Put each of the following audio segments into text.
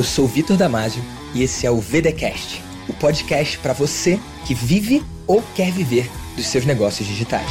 Eu sou Vitor Damasio e esse é o VDcast, o podcast para você que vive ou quer viver dos seus negócios digitais.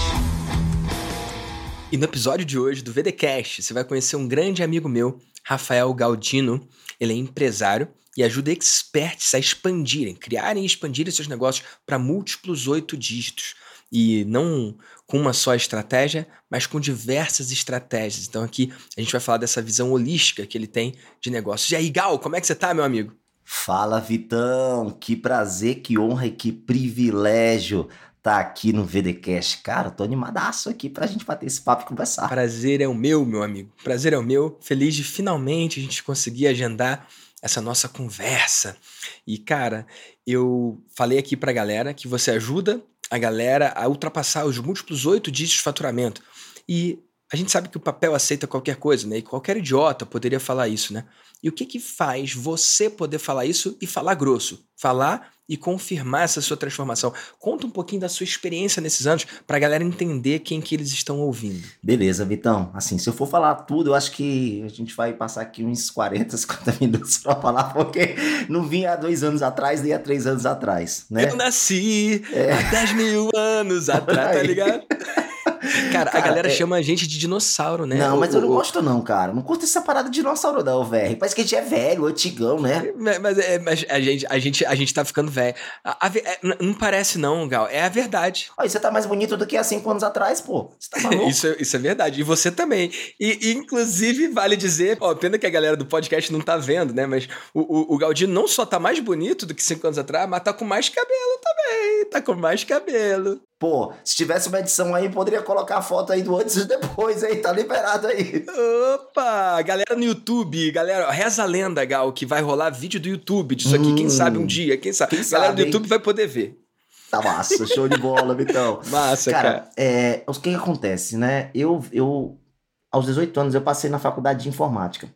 E no episódio de hoje do VDcast, você vai conhecer um grande amigo meu, Rafael Galdino. Ele é empresário e ajuda experts a expandirem, criarem e expandirem seus negócios para múltiplos oito dígitos. E não com uma só estratégia, mas com diversas estratégias. Então aqui a gente vai falar dessa visão holística que ele tem de negócios. E aí, Gal, como é que você tá, meu amigo? Fala, Vitão! Que prazer, que honra e que privilégio tá aqui no VDcast. Cara, tô animadaço aqui pra gente bater esse papo e conversar. Prazer é o meu, meu amigo. Prazer é o meu. Feliz de finalmente a gente conseguir agendar essa nossa conversa. E, cara, eu falei aqui pra galera que você ajuda a galera a ultrapassar os múltiplos oito dígitos de faturamento. E a gente sabe que o papel aceita qualquer coisa, né? E qualquer idiota poderia falar isso, né? E o que que faz você poder falar isso e falar grosso? Falar e confirmar essa sua transformação. Conta um pouquinho da sua experiência nesses anos para a galera entender quem que eles estão ouvindo. Beleza, Vitão. Assim, se eu for falar tudo, eu acho que a gente vai passar aqui uns 40, 50 minutos para falar, porque não vinha há dois anos atrás, nem há três anos atrás, né? Eu nasci é. há 10 mil anos atrás, tá ligado? Cara, cara, a galera é... chama a gente de dinossauro, né? Não, mas o, eu não o... gosto não, cara. Não curto essa parada de dinossauro não, velho. Parece que a gente é velho, antigão, né? Mas, mas, é, mas, a, gente, a, gente, a gente tá ficando velho. A, a, é, não parece não, Gal. É a verdade. Olha, você tá mais bonito do que há cinco anos atrás, pô. Você tá maluco? isso, isso é verdade. E você também. E, inclusive, vale dizer... Ó, pena que a galera do podcast não tá vendo, né? Mas o, o, o Galdino não só tá mais bonito do que cinco anos atrás, mas tá com mais cabelo também. Tá com mais cabelo. Pô, se tivesse uma edição aí, poderia colocar a foto aí do antes e depois aí, tá liberado aí. Opa! Galera no YouTube, galera, reza a lenda, Gal, que vai rolar vídeo do YouTube disso aqui, hum, quem sabe um dia, quem sabe. Quem galera sabe, do YouTube hein? vai poder ver. Tá massa, show de bola, Vitão. massa, cara. cara. É, o que, que acontece, né? Eu, eu, aos 18 anos, eu passei na faculdade de informática.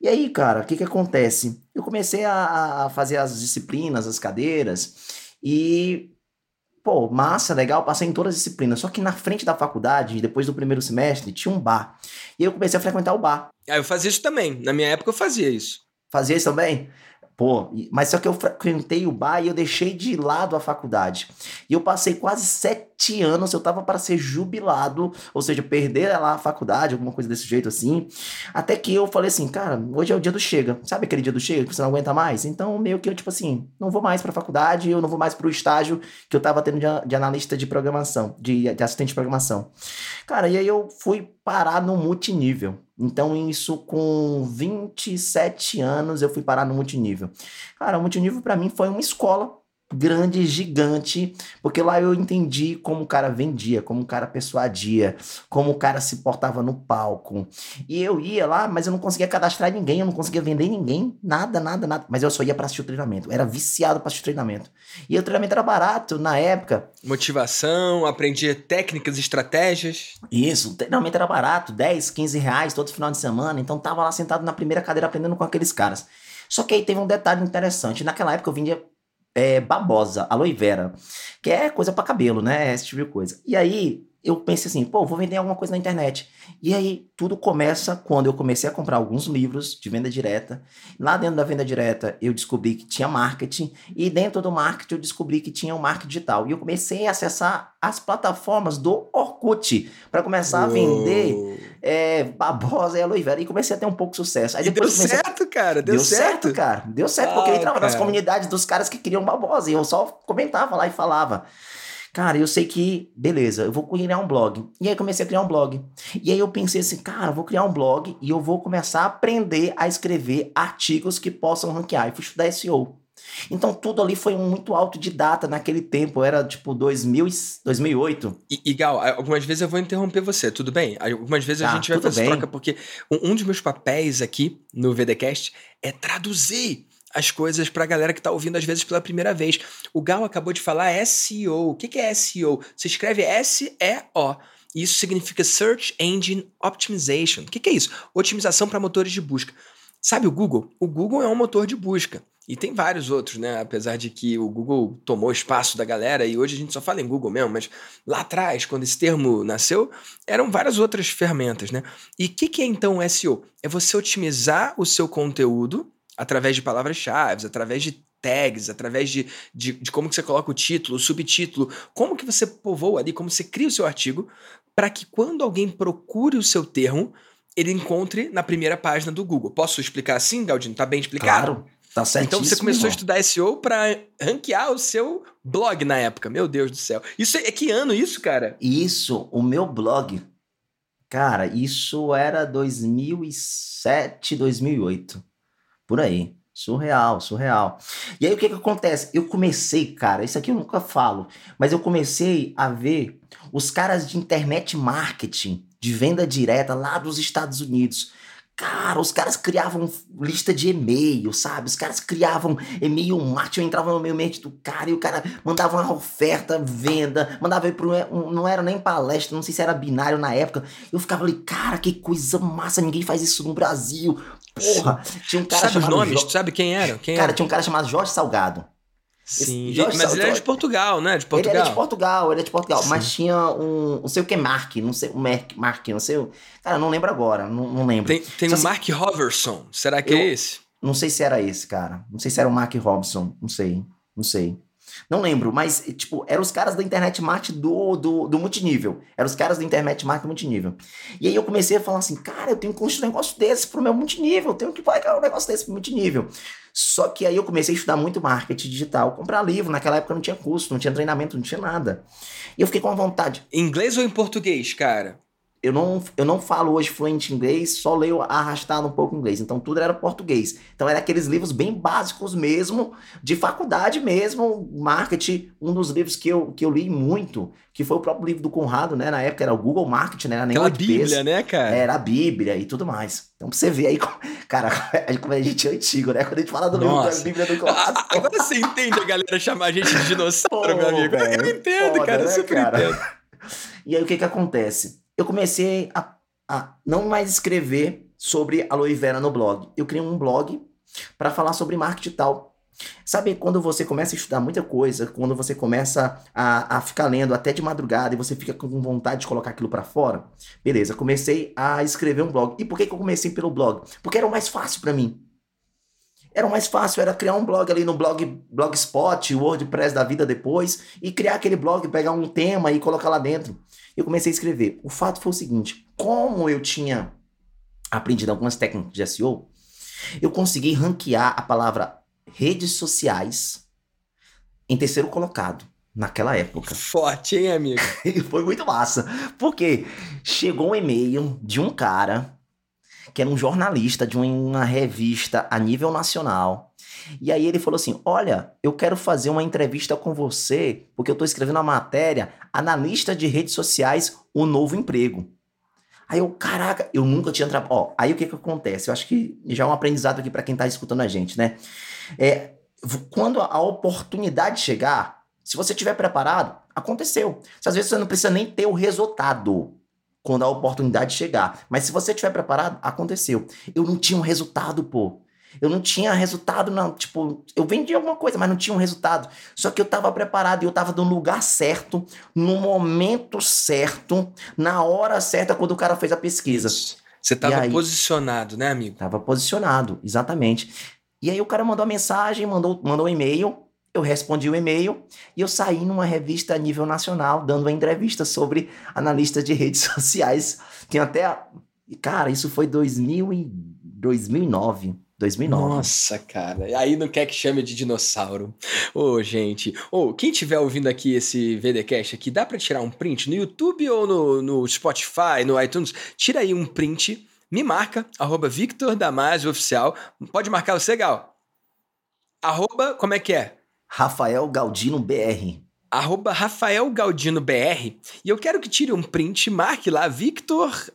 E aí, cara, o que que acontece? Eu comecei a, a fazer as disciplinas, as cadeiras, e Pô, massa, legal, passei em todas as disciplinas. Só que na frente da faculdade, depois do primeiro semestre, tinha um bar. E eu comecei a frequentar o bar. Ah, eu fazia isso também. Na minha época eu fazia isso. Fazia isso também? Pô, mas só que eu frequentei o bar e eu deixei de lado a faculdade. E eu passei quase sete anos, eu tava para ser jubilado, ou seja, perder lá a faculdade, alguma coisa desse jeito assim. Até que eu falei assim, cara, hoje é o dia do chega. Sabe aquele dia do chega que você não aguenta mais? Então, meio que eu, tipo assim, não vou mais pra faculdade, eu não vou mais pro estágio que eu tava tendo de, de analista de programação, de, de assistente de programação. Cara, e aí eu fui parar no multinível. Então, isso com 27 anos, eu fui parar no multinível. Cara, o multinível para mim foi uma escola grande, gigante, porque lá eu entendi como o cara vendia, como o cara persuadia, como o cara se portava no palco. E eu ia lá, mas eu não conseguia cadastrar ninguém, eu não conseguia vender ninguém, nada, nada, nada. Mas eu só ia para assistir o treinamento, eu era viciado para assistir o treinamento. E o treinamento era barato na época. Motivação, aprendia técnicas, estratégias. Isso, o treinamento era barato, 10, 15 reais todo final de semana, então tava lá sentado na primeira cadeira aprendendo com aqueles caras. Só que aí teve um detalhe interessante. Naquela época eu vendia é, babosa, aloe vera, que é coisa para cabelo, né? Esse tipo de coisa. E aí eu pensei assim, pô, vou vender alguma coisa na internet. E aí tudo começa quando eu comecei a comprar alguns livros de venda direta. Lá dentro da venda direta eu descobri que tinha marketing e dentro do marketing eu descobri que tinha o um marketing digital. E eu comecei a acessar as plataformas do Orkut para começar Uou. a vender é, babosa e aloe vera e comecei a ter um pouco de sucesso. Aí depois deu certo, a... cara, deu, deu certo. certo. cara. Deu certo ah, porque eu entrava cara. nas comunidades dos caras que queriam babosa e eu só comentava lá e falava. Cara, eu sei que, beleza, eu vou criar um blog. E aí comecei a criar um blog. E aí eu pensei assim, cara, vou criar um blog e eu vou começar a aprender a escrever artigos que possam ranquear. E fui estudar SEO. Então tudo ali foi muito autodidata naquele tempo, era tipo 2000, 2008. E, e Gal, algumas vezes eu vou interromper você, tudo bem? Algumas vezes a tá, gente vai fazer bem. troca, porque um, um dos meus papéis aqui no VDCast é traduzir as coisas para a galera que está ouvindo às vezes pela primeira vez. O Gal acabou de falar SEO. O que, é SEO? Você escreve S-E-O. Isso significa Search Engine Optimization. O que, é isso? Otimização para motores de busca. Sabe o Google? O Google é um motor de busca. E tem vários outros, né? Apesar de que o Google tomou espaço da galera e hoje a gente só fala em Google mesmo, mas lá atrás, quando esse termo nasceu, eram várias outras ferramentas, né? E o que, que é então SEO? É você otimizar o seu conteúdo através de palavras-chave, através de tags, através de, de, de, como que você coloca o título, o subtítulo, como que você povoa ali, como você cria o seu artigo, para que quando alguém procure o seu termo, ele encontre na primeira página do Google. Posso explicar assim, Galdino? Tá bem explicado? Claro. Tá. Então você começou a estudar SEO para ranquear o seu blog na época. Meu Deus do céu. Isso é, é que ano isso, cara? Isso, o meu blog. Cara, isso era 2007, 2008. Por aí. Surreal, surreal. E aí o que que acontece? Eu comecei, cara, isso aqui eu nunca falo, mas eu comecei a ver os caras de internet marketing, de venda direta lá dos Estados Unidos. Cara, os caras criavam lista de e-mail, sabe? Os caras criavam e-mail marketing, eu entrava no meio ambiente do cara e o cara mandava uma oferta, venda, mandava ir pro. Não era nem palestra, não sei se era binário na época. Eu ficava ali, cara, que coisa massa, ninguém faz isso no Brasil. Porra, tinha um cara sabe chamado. Os nomes? Jo... Tu sabe quem era? Quem cara, era? tinha um cara chamado Jorge Salgado. Sim, mas ele era de Portugal, né? De Portugal. Ele era de Portugal, ele era de Portugal. Sim. Mas tinha um. Não sei o que, Mark, não sei, o Mark, Mark não sei. Cara, não lembro agora, não, não lembro. Tem, tem o assim, Mark Hoverson, será que é eu, é esse? Não sei se era esse, cara. Não sei se era o Mark Robson, não sei, não sei. Não lembro, mas, tipo, eram os caras da internet marketing do, do, do multinível. Eram os caras da internet marketing multinível. E aí eu comecei a falar assim, cara, eu tenho que construir um negócio desse pro meu multinível, eu tenho que pagar um negócio desse pro multinível. Só que aí eu comecei a estudar muito marketing digital, comprar livro. Naquela época não tinha curso, não tinha treinamento, não tinha nada. E eu fiquei com a vontade. Em inglês ou em português, cara? Eu não, eu não falo hoje fluente inglês, só leio arrastado um pouco inglês. Então tudo era português. Então era aqueles livros bem básicos mesmo, de faculdade mesmo, marketing. Um dos livros que eu, que eu li muito, que foi o próprio livro do Conrado, né? Na época era o Google Marketing, né? Era nem Aquela Bíblia, né, cara? Era a Bíblia e tudo mais. Então pra você ver aí, cara, como a gente é antigo, né? Quando a gente fala do livro da Bíblia do Conrado. Agora você entende a galera chamar a gente de dinossauro, Pô, meu amigo. Véio, eu entendo, foda, cara, né, super cara? entendo. E aí o que que acontece? Eu comecei a, a não mais escrever sobre aloe vera no blog. Eu criei um blog para falar sobre marketing tal. Sabe quando você começa a estudar muita coisa, quando você começa a, a ficar lendo até de madrugada e você fica com vontade de colocar aquilo para fora? Beleza, comecei a escrever um blog. E por que, que eu comecei pelo blog? Porque era o mais fácil para mim. Era o mais fácil, era criar um blog ali no blog Blogspot, WordPress da vida depois, e criar aquele blog, pegar um tema e colocar lá dentro. Eu comecei a escrever. O fato foi o seguinte: como eu tinha aprendido algumas técnicas de SEO, eu consegui ranquear a palavra redes sociais em terceiro colocado naquela época. Forte, hein, amigo? foi muito massa. Porque chegou um e-mail de um cara que era um jornalista de uma revista a nível nacional. E aí ele falou assim: Olha, eu quero fazer uma entrevista com você, porque eu estou escrevendo uma matéria, analista de redes sociais, o novo emprego. Aí eu, caraca, eu nunca tinha trabalhado. Ó, aí o que que acontece? Eu acho que já é um aprendizado aqui para quem está escutando a gente, né? É, quando a oportunidade chegar, se você estiver preparado, aconteceu. Às vezes você não precisa nem ter o resultado quando a oportunidade chegar. Mas se você estiver preparado, aconteceu. Eu não tinha um resultado, pô. Eu não tinha resultado, não. Tipo, eu vendi alguma coisa, mas não tinha um resultado. Só que eu estava preparado e eu estava no lugar certo, no momento certo, na hora certa, quando o cara fez a pesquisa. Você estava posicionado, né, amigo? Tava posicionado, exatamente. E aí o cara mandou a mensagem, mandou, mandou um e-mail eu respondi o e-mail e eu saí numa revista a nível nacional dando uma entrevista sobre analistas de redes sociais. Tem até. Cara, isso foi 2000 e 2009. 2009. Nossa, cara. Aí não quer que chame de dinossauro. Ô, oh, gente. Ô, oh, quem tiver ouvindo aqui esse VDcast aqui, dá para tirar um print no YouTube ou no, no Spotify, no iTunes? Tira aí um print, me marca, arroba Victor Damasio Oficial. Pode marcar você, Gal. Arroba, como é que é? Rafael Galdino BR. Arroba Rafael Galdino BR. E eu quero que tire um print, marque lá Victor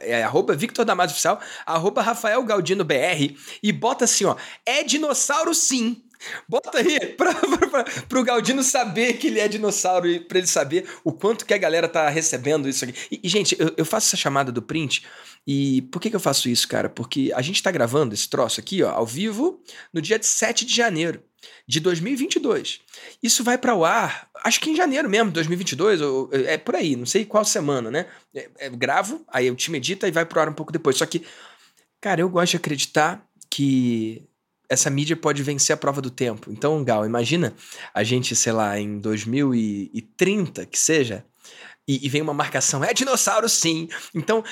é, arroba Victor Damasio Oficial, arroba Rafael Galdino BR e bota assim, ó, é dinossauro sim. Bota aí pra, pra, pra, pro Galdino saber que ele é dinossauro e pra ele saber o quanto que a galera tá recebendo isso aqui. E, e gente, eu, eu, faço essa chamada do print e por que, que eu faço isso, cara? Porque a gente tá gravando esse troço aqui, ó, ao vivo, no dia 7 de janeiro de 2022. Isso vai para o ar, acho que em janeiro mesmo, 2022, ou, é por aí, não sei qual semana, né? É, é, gravo, aí o time edita e vai pro ar um pouco depois. Só que, cara, eu gosto de acreditar que essa mídia pode vencer a prova do tempo. Então, Gal, imagina a gente, sei lá, em 2030, que seja, e, e vem uma marcação, é dinossauro sim. Então,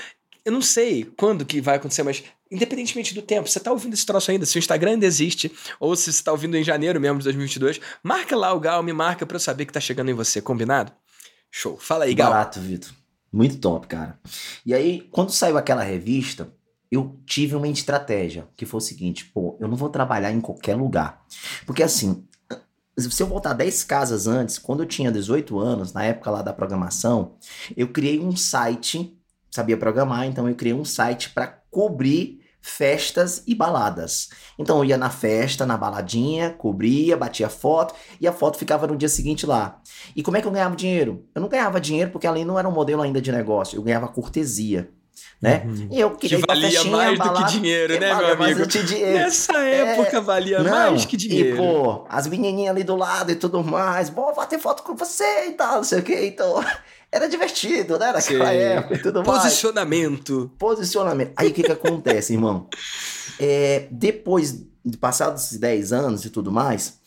eu não sei quando que vai acontecer, mas independentemente do tempo, você tá ouvindo esse troço ainda, se o Instagram ainda existe, ou se você tá ouvindo em janeiro mesmo de 2022, marca lá o Gal, me marca para eu saber que tá chegando em você, combinado? Show. Fala aí, Gal. Barato, Vitor. Muito top, cara. E aí, quando saiu aquela revista, eu tive uma estratégia, que foi o seguinte, pô, eu não vou trabalhar em qualquer lugar. Porque assim, se eu voltar 10 casas antes, quando eu tinha 18 anos, na época lá da programação, eu criei um site, sabia programar, então eu criei um site para cobrir festas e baladas. Então eu ia na festa, na baladinha, cobria, batia foto e a foto ficava no dia seguinte lá. E como é que eu ganhava dinheiro? Eu não ganhava dinheiro porque ali não era um modelo ainda de negócio, eu ganhava cortesia né? Uhum. E eu queria que valia festinha, mais balada, do que dinheiro, né, meu amigo? Dinheiro. Nessa é, época valia não, mais que dinheiro. E, pô, as menininhas ali do lado e tudo mais, bom, vou ter foto com você e tal, não sei o que, então... Era divertido, né? Naquela Sim. época e tudo mais. Posicionamento. Posicionamento. Aí o que que acontece, irmão? É, depois de passados 10 anos e tudo mais,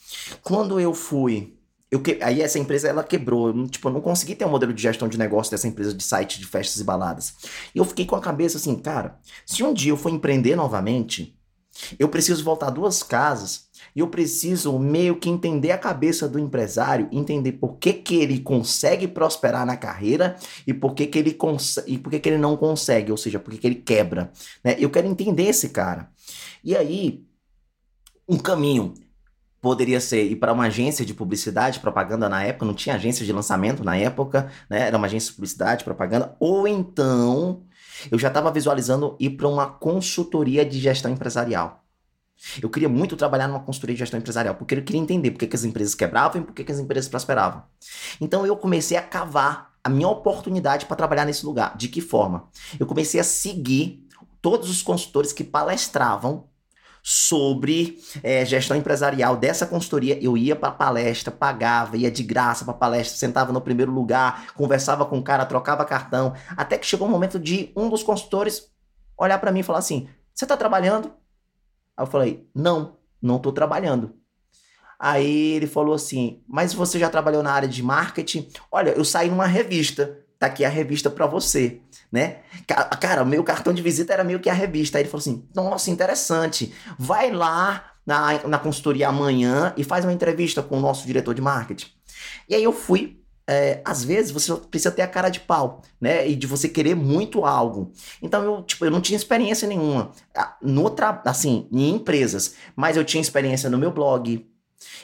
quando eu fui eu que... Aí essa empresa ela quebrou. Eu, tipo, eu não consegui ter um modelo de gestão de negócio dessa empresa de site de festas e baladas. E eu fiquei com a cabeça assim, cara, se um dia eu for empreender novamente, eu preciso voltar duas casas e eu preciso meio que entender a cabeça do empresário, entender por que, que ele consegue prosperar na carreira e por que, que ele e por que, que ele não consegue, ou seja, por que, que ele quebra. Né? Eu quero entender esse cara. E aí, um caminho poderia ser ir para uma agência de publicidade, propaganda na época, não tinha agência de lançamento na época, né? Era uma agência de publicidade, propaganda, ou então eu já estava visualizando ir para uma consultoria de gestão empresarial. Eu queria muito trabalhar numa consultoria de gestão empresarial, porque eu queria entender por que, que as empresas quebravam e por que, que as empresas prosperavam. Então eu comecei a cavar a minha oportunidade para trabalhar nesse lugar. De que forma? Eu comecei a seguir todos os consultores que palestravam sobre é, gestão empresarial dessa consultoria. Eu ia para palestra, pagava, ia de graça para palestra, sentava no primeiro lugar, conversava com o cara, trocava cartão, até que chegou o momento de um dos consultores olhar para mim e falar assim: "Você está trabalhando?" Aí eu falei: "Não, não estou trabalhando." Aí ele falou assim: "Mas você já trabalhou na área de marketing? Olha, eu saí numa revista. Tá aqui a revista para você." né? Cara, meu cartão de visita era meio que a revista. Aí ele falou assim: nossa, interessante. Vai lá na, na consultoria amanhã e faz uma entrevista com o nosso diretor de marketing. E aí eu fui. É, às vezes você precisa ter a cara de pau, né? E de você querer muito algo. Então eu, tipo, eu não tinha experiência nenhuma no assim, em empresas, mas eu tinha experiência no meu blog,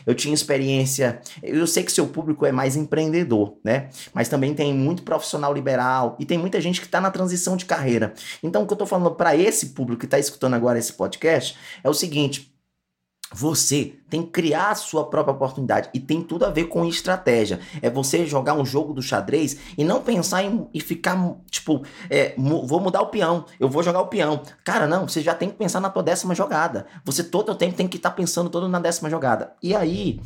eu tinha experiência. Eu sei que seu público é mais empreendedor, né? Mas também tem muito profissional liberal e tem muita gente que está na transição de carreira. Então, o que eu estou falando para esse público que está escutando agora esse podcast é o seguinte: você tem que criar a sua própria oportunidade e tem tudo a ver com estratégia. É você jogar um jogo do xadrez e não pensar em e ficar tipo, é, vou mudar o peão, eu vou jogar o peão. Cara, não, você já tem que pensar na tua décima jogada. Você todo o tempo tem que estar tá pensando todo na décima jogada. E aí,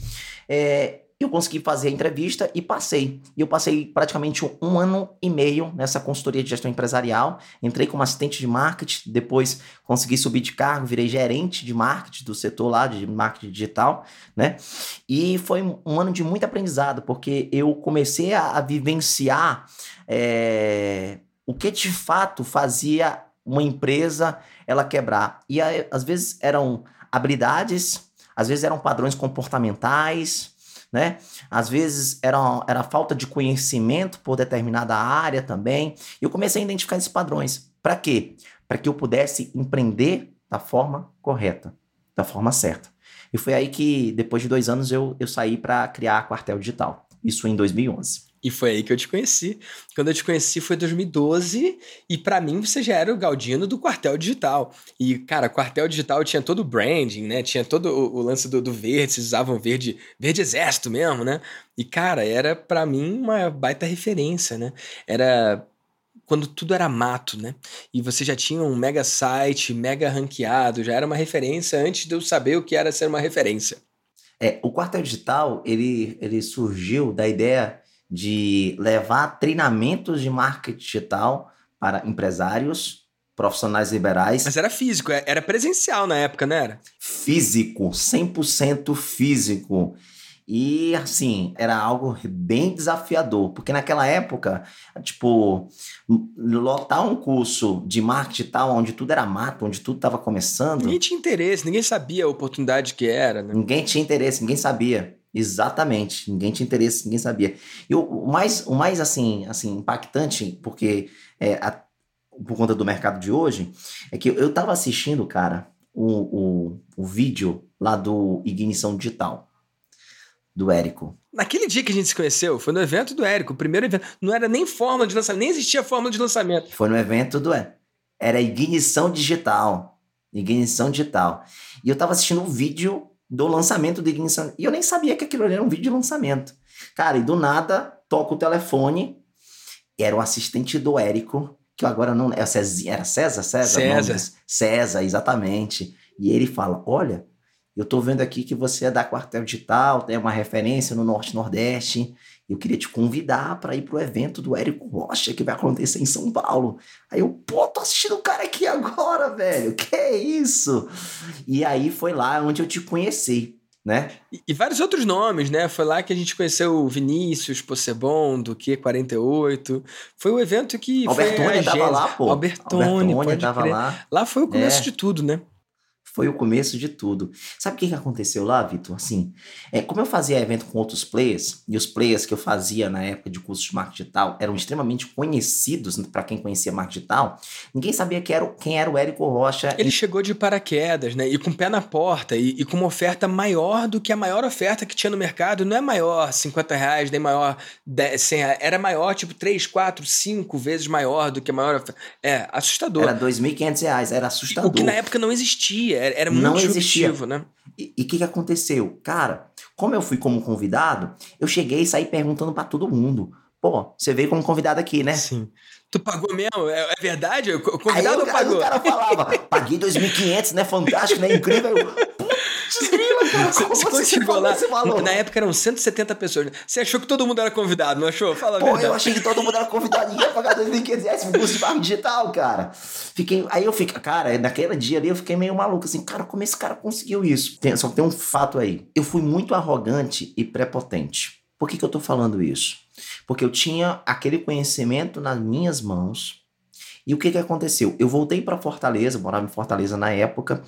é, eu consegui fazer a entrevista e passei. E eu passei praticamente um ano e meio nessa consultoria de gestão empresarial. Entrei como assistente de marketing, depois consegui subir de cargo, virei gerente de marketing do setor lá de marketing digital, né? E foi um ano de muito aprendizado, porque eu comecei a, a vivenciar é, o que de fato fazia uma empresa ela quebrar. E às vezes eram habilidades, às vezes eram padrões comportamentais, né? Às vezes era, era falta de conhecimento por determinada área também. E eu comecei a identificar esses padrões. Para quê? Para que eu pudesse empreender da forma correta, da forma certa. E foi aí que, depois de dois anos, eu, eu saí para criar a Quartel Digital. Isso em 2011. E foi aí que eu te conheci. Quando eu te conheci foi 2012 e para mim você já era o Galdino do Quartel Digital. E, cara, Quartel Digital tinha todo o branding, né? Tinha todo o, o lance do, do, verde, vocês usavam verde, verde exército mesmo, né? E, cara, era para mim uma baita referência, né? Era quando tudo era mato, né? E você já tinha um mega site, mega ranqueado, já era uma referência antes de eu saber o que era ser uma referência. É, o Quartel Digital, ele, ele surgiu da ideia de levar treinamentos de marketing digital para empresários profissionais liberais. Mas era físico, é, era presencial na época, não era? Físico, 100% físico. E assim, era algo bem desafiador, porque naquela época, tipo, lotar um curso de marketing tal, onde tudo era mato, onde tudo estava começando. Ninguém tinha interesse, ninguém sabia a oportunidade que era, né? Ninguém tinha interesse, ninguém sabia. Exatamente, ninguém tinha interesse, ninguém sabia. E o, mais, o mais assim, assim impactante, porque é, a, por conta do mercado de hoje, é que eu estava assistindo, cara, o, o, o vídeo lá do Ignição Digital do Érico. Naquele dia que a gente se conheceu, foi no evento do Érico, o primeiro evento. Não era nem fórmula de lançamento, nem existia fórmula de lançamento. Foi no evento do Érico. Era ignição digital. Ignição digital. E eu tava assistindo um vídeo do lançamento do ignição. E eu nem sabia que aquilo era um vídeo de lançamento. Cara, e do nada, toco o telefone. Era o assistente do Érico, que eu agora não. Era César? Era César? César? César. César, exatamente. E ele fala: Olha, eu estou vendo aqui que você é da Quartel Digital, tem uma referência no Norte Nordeste. Eu queria te convidar para ir pro evento do Érico Rocha que vai acontecer em São Paulo. Aí eu, pô, tô assistindo o cara aqui agora, velho. Que isso? E aí foi lá onde eu te conheci. Né? E, e, vários outros nomes, né? Foi lá que a gente conheceu o Vinícius Possebon, do Q48. Foi o evento que. Albertone tava lá, pô. Albertone, Albertone tava crer. lá. Lá foi o começo é. de tudo, né? Foi o começo de tudo. Sabe o que, que aconteceu lá, Vitor? Assim, é, como eu fazia evento com outros players, e os players que eu fazia na época de curso de marketing digital eram extremamente conhecidos para quem conhecia marketing digital, ninguém sabia quem era, quem era o Érico Rocha. Ele chegou de paraquedas, né? E com o pé na porta, e, e, com uma oferta maior do que a maior oferta que tinha no mercado. Não é maior 50 reais, nem maior 10, 100 reais. Era maior, tipo, 3, 4, 5 vezes maior do que a maior oferta. É, assustador. Era 2.500 reais, era assustador. O que na época não existia era muito não existia. né? E o que, que aconteceu? Cara, como eu fui como convidado, eu cheguei e saí perguntando para todo mundo. Pô, você veio como convidado aqui, né? Sim. Tu pagou mesmo? É, é verdade? O convidado aí, pagou? Aí o cara falava, paguei 2.500, né? Fantástico, né? Incrível. Eu, Putz, cara. Como você, você chegou lá? Na época eram 170 pessoas. Você achou que todo mundo era convidado, não achou? Fala Pô, eu achei que todo mundo era convidado e ia pagar 2.500 reais pro curso de marketing digital, cara. Fiquei, aí eu fiquei, cara, naquele dia ali eu fiquei meio maluco, assim, cara, como esse cara conseguiu isso? Tem, só tem um fato aí. Eu fui muito arrogante e prepotente. Por que, que eu tô falando isso? Porque eu tinha aquele conhecimento nas minhas mãos. E o que, que aconteceu? Eu voltei para Fortaleza, morava em Fortaleza na época,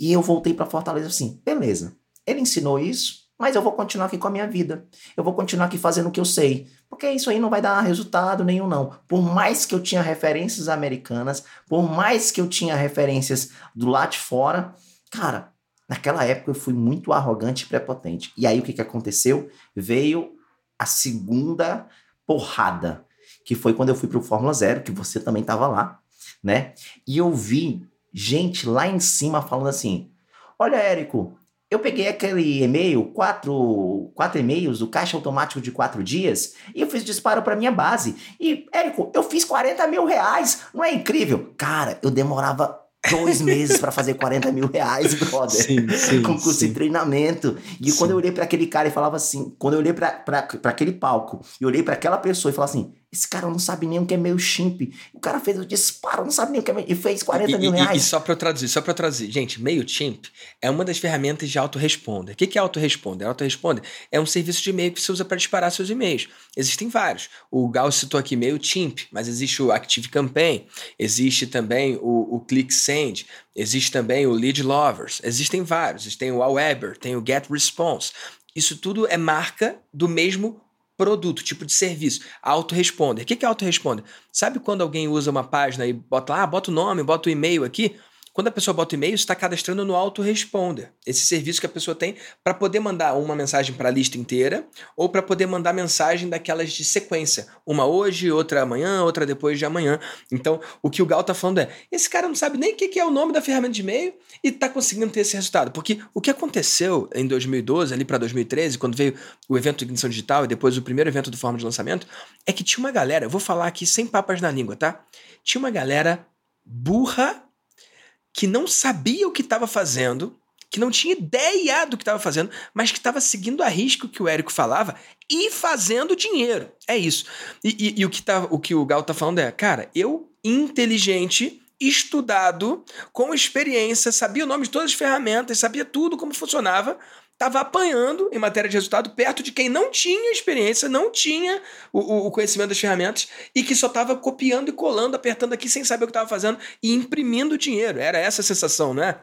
e eu voltei para Fortaleza assim, beleza. Ele ensinou isso, mas eu vou continuar aqui com a minha vida. Eu vou continuar aqui fazendo o que eu sei. Porque isso aí não vai dar resultado nenhum, não. Por mais que eu tinha referências americanas, por mais que eu tinha referências do lado de fora, cara, naquela época eu fui muito arrogante e prepotente. E aí o que, que aconteceu? Veio a segunda porrada, que foi quando eu fui pro Fórmula Zero, que você também estava lá, né? E eu vi gente lá em cima falando assim: Olha, Érico, eu peguei aquele e-mail, quatro, quatro e-mails do caixa automático de quatro dias, e eu fiz disparo para minha base. E, Érico, eu fiz 40 mil reais, não é incrível? Cara, eu demorava dois meses para fazer 40 mil reais, brother. Sim, sim, com curso sim. de treinamento. E sim. quando eu olhei para aquele cara e falava assim, quando eu olhei para aquele palco e olhei para aquela pessoa e falava assim: esse cara não sabe nem o que é MailChimp. O cara fez o disparo, não sabe nem o que é E fez 40 e, mil reais. E, só para eu traduzir, só para traduzir. Gente, MailChimp é uma das ferramentas de autoresponder. O que é autoresponder? Autoresponder é um serviço de e-mail que você usa para disparar seus e-mails. Existem vários. O Gal citou aqui MailChimp, mas existe o ActiveCampaign, existe também o, o ClickSend, existe também o Lead Lovers, existem vários. Tem o Aweber, tem o GetResponse. Isso tudo é marca do mesmo produto, tipo de serviço. Autoresponder. O que é autoresponder? Sabe quando alguém usa uma página e bota lá, ah, bota o nome, bota o e-mail aqui? Quando a pessoa bota e-mail, está cadastrando no autoresponder, esse serviço que a pessoa tem para poder mandar uma mensagem para a lista inteira ou para poder mandar mensagem daquelas de sequência, uma hoje, outra amanhã, outra depois de amanhã. Então, o que o Gal está falando é: esse cara não sabe nem o que é o nome da ferramenta de e-mail e está conseguindo ter esse resultado. Porque o que aconteceu em 2012, ali para 2013, quando veio o evento de ignição digital e depois o primeiro evento do forma de lançamento, é que tinha uma galera, eu vou falar aqui sem papas na língua, tá? Tinha uma galera burra que não sabia o que estava fazendo, que não tinha ideia do que estava fazendo, mas que estava seguindo a risco que o Érico falava e fazendo dinheiro. É isso. E, e, e o, que tá, o que o Gal tá falando é, cara, eu, inteligente, estudado, com experiência, sabia o nome de todas as ferramentas, sabia tudo como funcionava, estava apanhando em matéria de resultado perto de quem não tinha experiência, não tinha o, o conhecimento das ferramentas e que só estava copiando e colando, apertando aqui sem saber o que estava fazendo e imprimindo dinheiro. Era essa a sensação, não é?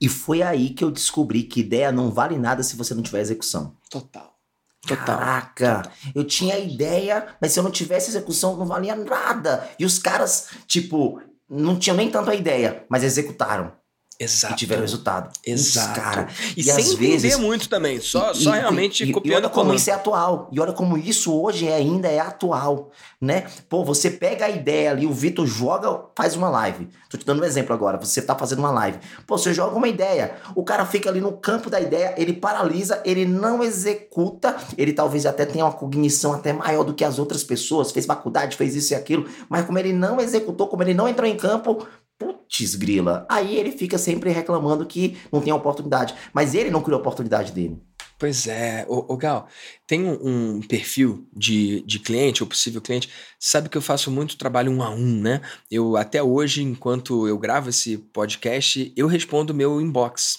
E foi aí que eu descobri que ideia não vale nada se você não tiver execução. Total. Total. Caraca, Total. eu tinha ideia, mas se eu não tivesse execução, não valia nada. E os caras, tipo, não tinham nem tanto a ideia, mas executaram. Exato. E tiveram resultado. Exato. cara. E, e sem às vezes, muito também, só, e, só realmente e, copiando. E olha como isso é atual. E olha como isso hoje ainda é atual, né? Pô, você pega a ideia ali, o Vitor joga, faz uma live. Tô te dando um exemplo agora. Você tá fazendo uma live. Pô, você joga uma ideia. O cara fica ali no campo da ideia, ele paralisa, ele não executa. Ele talvez até tenha uma cognição até maior do que as outras pessoas. Fez faculdade, fez isso e aquilo. Mas como ele não executou, como ele não entrou em campo, putz, grila. Aí ele fica sempre reclamando que não tem oportunidade. Mas ele não criou a oportunidade dele. Pois é, o, Gal, tem um, um, perfil de, de cliente, ou possível cliente, sabe que eu faço muito trabalho um a um, né? Eu até hoje, enquanto eu gravo esse podcast, eu respondo meu inbox.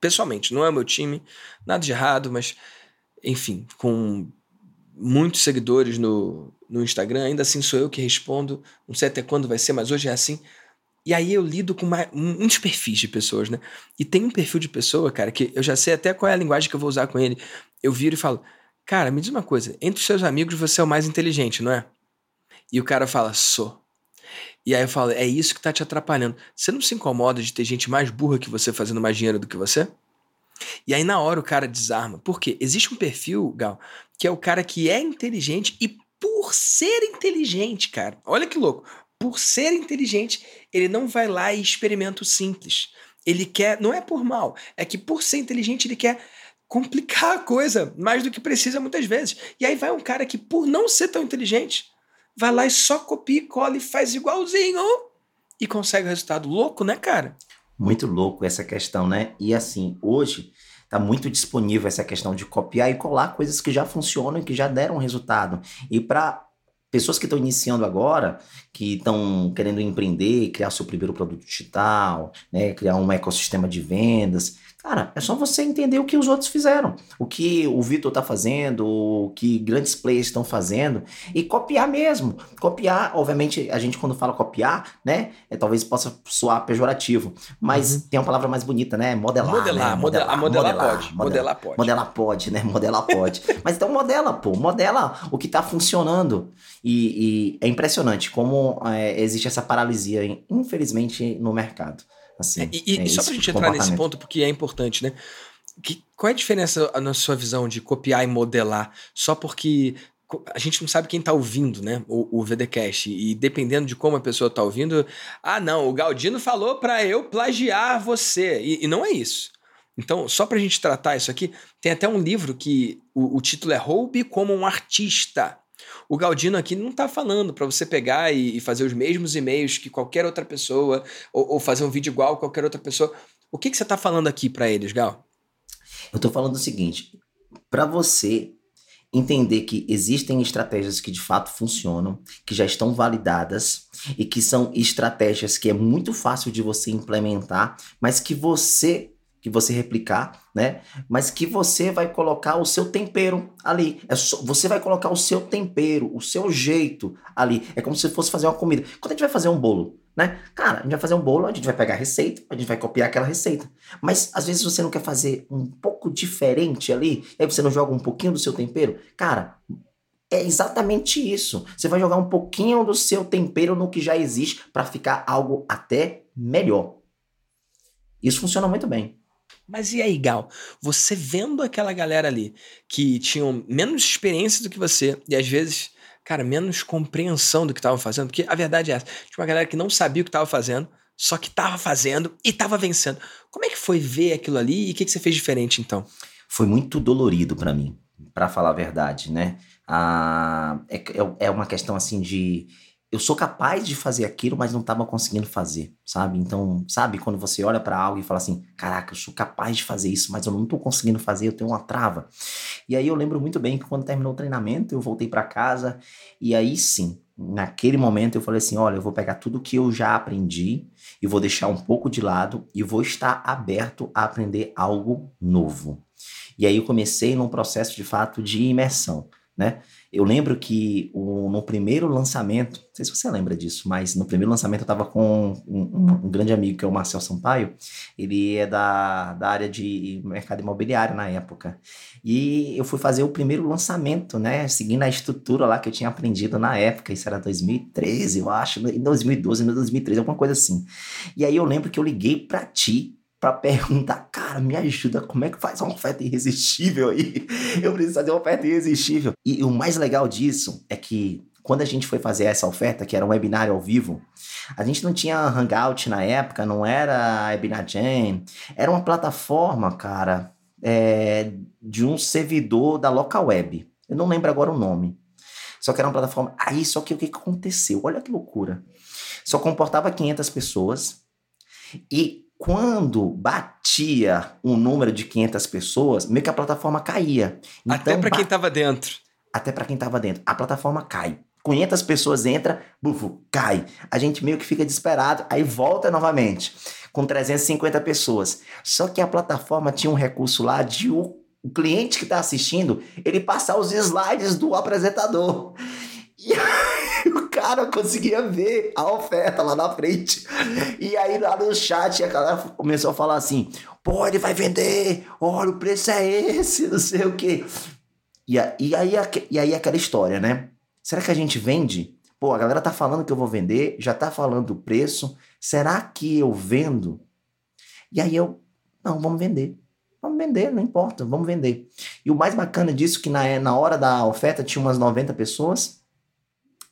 Pessoalmente, não é o meu time, nada de errado, mas enfim, com muitos seguidores no, no Instagram, ainda assim sou eu que respondo. Não sei até quando vai ser, mas hoje é assim. E aí eu lido com uma, muitos perfis de pessoas, né? E tem um perfil de pessoa, cara, que eu já sei até qual é a linguagem que eu vou usar com ele. Eu viro e falo, cara, me diz uma coisa, entre os seus amigos você é o mais inteligente, não é? E o cara fala, sou. E aí eu falo, é isso que tá te atrapalhando. Você não se incomoda de ter gente mais burra que você fazendo mais dinheiro do que você? E aí na hora o cara desarma. Por quê? Existe um perfil, Gal, que é o cara que é inteligente e por ser inteligente, cara, olha que louco por ser inteligente, ele não vai lá e experimenta o simples. Ele quer, não é por mal, é que por ser inteligente ele quer complicar a coisa mais do que precisa muitas vezes. E aí vai um cara que, por não ser tão inteligente, vai lá e só copia, cola e faz igualzinho e consegue o resultado. Louco, né, cara? Muito louco essa questão, né? E assim, hoje tá muito disponível essa questão de copiar e colar coisas que já funcionam e que já deram resultado. E para pessoas que estão iniciando agora, que estão querendo empreender, criar seu primeiro produto digital, né, criar um ecossistema de vendas, Cara, é só você entender o que os outros fizeram, o que o Vitor está fazendo, o que grandes players estão fazendo e copiar mesmo. Copiar, obviamente, a gente quando fala copiar, né, é, talvez possa soar pejorativo, mas uhum. tem uma palavra mais bonita, né? Modelar. Modelar, né? modelar, modelar, modelar, pode. Modelar, pode. Modelar pode, né? Modelar pode. mas então modela, pô, modela o que está funcionando. E, e, é impressionante como é, existe essa paralisia, infelizmente, no mercado. Assim, é, e, é e só pra gente entrar nesse ponto, porque é importante, né? Que, qual é a diferença na sua visão de copiar e modelar? Só porque a gente não sabe quem tá ouvindo, né? O, o VDcast. E dependendo de como a pessoa tá ouvindo, ah, não, o Galdino falou para eu plagiar você. E, e, não é isso. Então, só pra gente tratar isso aqui, tem até um livro que o, o título é Roube como um Artista. O Galdino aqui não está falando para você pegar e, fazer os mesmos e-mails que qualquer outra pessoa, ou, ou fazer um vídeo igual a qualquer outra pessoa. O que, que você está falando aqui para eles, Gal? Eu estou falando o seguinte: para você entender que existem estratégias que de fato funcionam, que já estão validadas e que são estratégias que é muito fácil de você implementar, mas que você que você replicar, né? Mas que você vai colocar o seu tempero ali. É só, você vai colocar o seu tempero, o seu jeito ali. É como se fosse fazer uma comida. Quando a gente vai fazer um bolo, né? Cara, a gente vai fazer um bolo, a gente vai pegar a receita, a gente vai copiar aquela receita. Mas às vezes você não quer fazer um pouco diferente ali, aí você não joga um pouquinho do seu tempero. Cara, é exatamente isso. Você vai jogar um pouquinho do seu tempero no que já existe para ficar algo até melhor. Isso funciona muito bem. Mas e aí, Gal? Você vendo aquela galera ali que tinham menos experiência do que você e às vezes, cara, menos compreensão do que estavam fazendo, porque a verdade é essa: tinha uma galera que não sabia o que estava fazendo, só que estava fazendo e estava vencendo. Como é que foi ver aquilo ali e o que, que você fez diferente então? Foi muito dolorido para mim, para falar a verdade, né? Ah, é, é, é uma questão assim de eu sou capaz de fazer aquilo, mas não estava conseguindo fazer, sabe? Então, sabe quando você olha para algo e fala assim: "Caraca, eu sou capaz de fazer isso, mas eu não estou conseguindo fazer, eu tenho uma trava". E aí eu lembro muito bem que quando terminou o treinamento, eu voltei para casa e aí sim, naquele momento eu falei assim: olha, eu vou pegar tudo que eu já aprendi e vou deixar um pouco de lado e vou estar aberto a aprender algo novo. E aí eu comecei num processo de fato de imersão, né? Eu lembro que o, no primeiro lançamento, não sei se você lembra disso, mas no primeiro lançamento eu estava com um, um, grande amigo que é o Marcel Sampaio. Ele é da, da área de mercado imobiliário na época. E eu fui fazer o primeiro lançamento, né? Seguindo a estrutura lá que eu tinha aprendido na época. Isso era 2013, eu acho, em 2012, em 2013, alguma coisa assim. E aí eu lembro que eu liguei para ti para perguntar, cara, me ajuda, como é que faz uma oferta irresistível aí? Eu preciso fazer uma oferta irresistível. E, o mais legal disso é que quando a gente foi fazer essa oferta, que era um webinário ao vivo, a gente não tinha Hangout na época, não era Webinar Jam, era uma plataforma, cara, é, de um servidor da local web. Eu não lembro agora o nome. Só que era uma plataforma. Aí, só que o que aconteceu? Olha que loucura. Só comportava 500 pessoas e quando batia um número de 500 pessoas, meio que a plataforma caía. Então, até para quem estava dentro. Até para quem estava dentro. A plataforma cai. 500 pessoas entra, bufo, cai. A gente meio que fica desesperado, aí volta novamente com 350 pessoas. Só que a plataforma tinha um recurso lá de o, o cliente que está assistindo, ele passar os slides do apresentador. E aí o cara conseguia ver a oferta lá na frente. E aí lá no chat a galera começou a falar assim: pô, ele vai vender, olha, o preço é esse, não sei o quê. E, e, aí, e aí aquela história, né? Será que a gente vende? Pô, a galera tá falando que eu vou vender, já tá falando o preço. Será que eu vendo? E aí eu, não, vamos vender. Vamos vender, não importa, vamos vender. E o mais bacana disso que na, na hora da oferta tinha umas 90 pessoas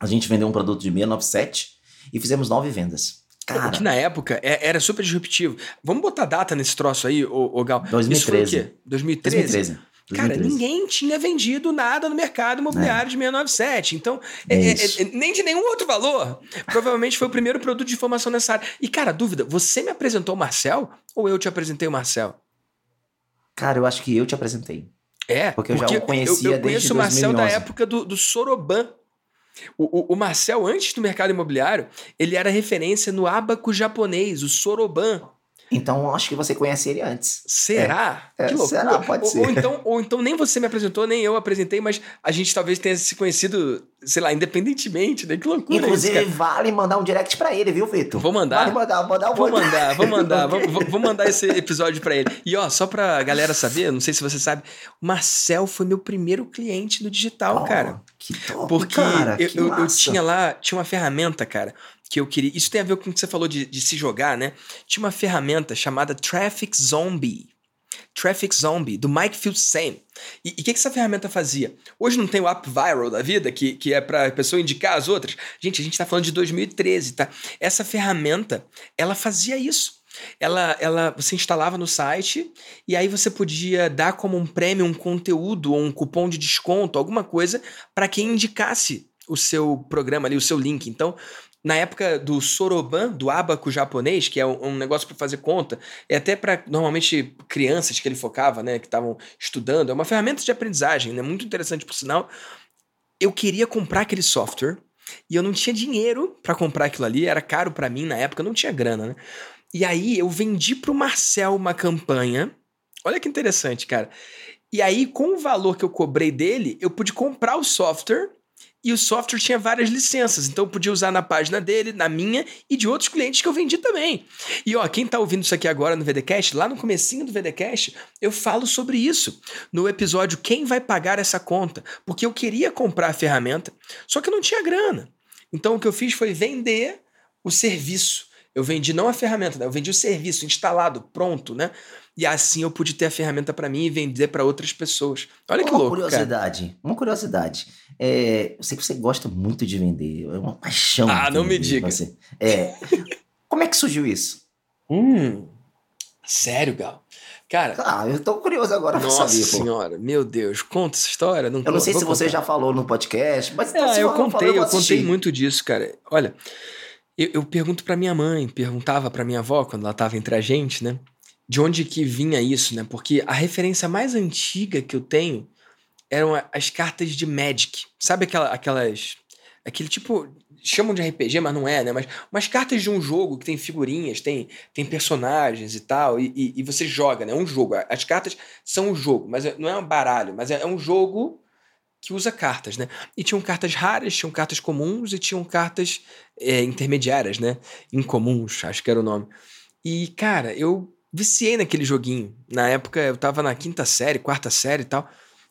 a gente vendeu um produto de 697 e fizemos nove vendas. Cara, que na época é, era super disruptivo. Vamos botar data nesse troço aí, ô, Gal. 2013. Isso foi o quê? 2013? 2013. Cara, ninguém tinha vendido nada no mercado imobiliário é. de 697. Então, é é, é, é, nem de nenhum outro valor. Provavelmente foi o primeiro produto de informação nessa área. E, cara, dúvida, você me apresentou o Marcel ou eu te apresentei o Marcel? Cara, eu acho que eu te apresentei. É, porque eu já o conhecia eu, eu conheço o Marcel da época do, do Soroban. O, o, o, Marcel, antes do mercado imobiliário, ele era referência no abaco japonês, o Soroban. Então, acho que você conhece ele antes. Será? É, que é, loucura. Será? Pode ou, ser. Ou então, ou então nem você me apresentou, nem eu apresentei, mas a gente talvez tenha se conhecido, sei lá, independentemente, né? Que loucura Inclusive, isso, vale mandar um direct pra ele, viu, Vitor? Vou mandar. Vale mandar, mandar um Vou mandar, vou mandar. vou, vou mandar esse episódio pra ele. E ó, só pra galera saber, não sei se você sabe, o Marcel foi meu primeiro cliente no digital, oh, cara. Que top, Porque cara, eu, eu, eu tinha lá, tinha uma ferramenta, cara, que eu queria. Isso tem a ver com o que você falou de, de se jogar, né? Tinha uma ferramenta chamada Traffic Zombie. Traffic Zombie, do Mike Filsaime. E o que, que essa ferramenta fazia? Hoje não tem o app viral da vida, que, que é para a pessoa indicar as outras. Gente, a gente está falando de 2013, tá? Essa ferramenta, ela fazia isso. Ela, ela, você instalava no site e aí você podia dar como um prêmio um conteúdo ou um cupom de desconto, alguma coisa, para quem indicasse o seu programa ali, o seu link. Então, na época do Soroban, do abaco japonês, que é um, negócio para fazer conta, é até para normalmente crianças que ele focava, né, que estavam estudando, é uma ferramenta de aprendizagem, né, muito interessante por sinal. Eu queria comprar aquele software e eu não tinha dinheiro para comprar aquilo ali, era caro para mim na época, não tinha grana, né? E aí eu vendi pro Marcel uma campanha. Olha que interessante, cara. E aí, com o valor que eu cobrei dele, eu pude comprar o software e o software tinha várias licenças, então eu podia usar na página dele, na minha e de outros clientes que eu vendi também. E ó, quem tá ouvindo isso aqui agora no VDcast, lá no comecinho do VDcast, eu falo sobre isso no episódio Quem vai pagar essa conta? Porque eu queria comprar a ferramenta, só que eu não tinha grana. Então o que eu fiz foi vender o serviço. Eu vendi não a ferramenta, né? eu vendi o serviço instalado, pronto, né? E assim eu pude ter a ferramenta para mim e vender para outras pessoas. Olha que uma louco. Curiosidade, cara. Uma curiosidade. É, eu sei que você gosta muito de vender. É uma paixão. Ah, não me diga. Você. É, como é que surgiu isso? Hum, sério, Gal? Cara. Ah, eu tô curioso agora pra nossa saber. Nossa senhora, pô. meu Deus, conta essa história. Não, eu não sei se contar. você já falou no podcast, mas é, eu contei, eu, eu contei muito disso, cara. Olha, eu, eu pergunto para minha mãe, perguntava para minha avó quando ela tava entre a gente, né? de onde que vinha isso, né? Porque a referência mais antiga que eu tenho eram as cartas de Magic. Sabe aquela, aquelas aquele tipo. Chamam de RPG, mas não é, né? Mas umas cartas de um jogo que tem figurinhas, tem, tem personagens e tal, e, e, e você joga, né? É um jogo. As cartas são um jogo, mas é, não é um baralho, mas é, é um jogo que usa cartas, né? E tinham cartas raras, tinham cartas comuns e tinham cartas é, intermediárias, né? Incomuns, acho que era o nome. E, cara, eu viciei naquele joguinho. Na época eu tava na quinta série, quarta série e tal.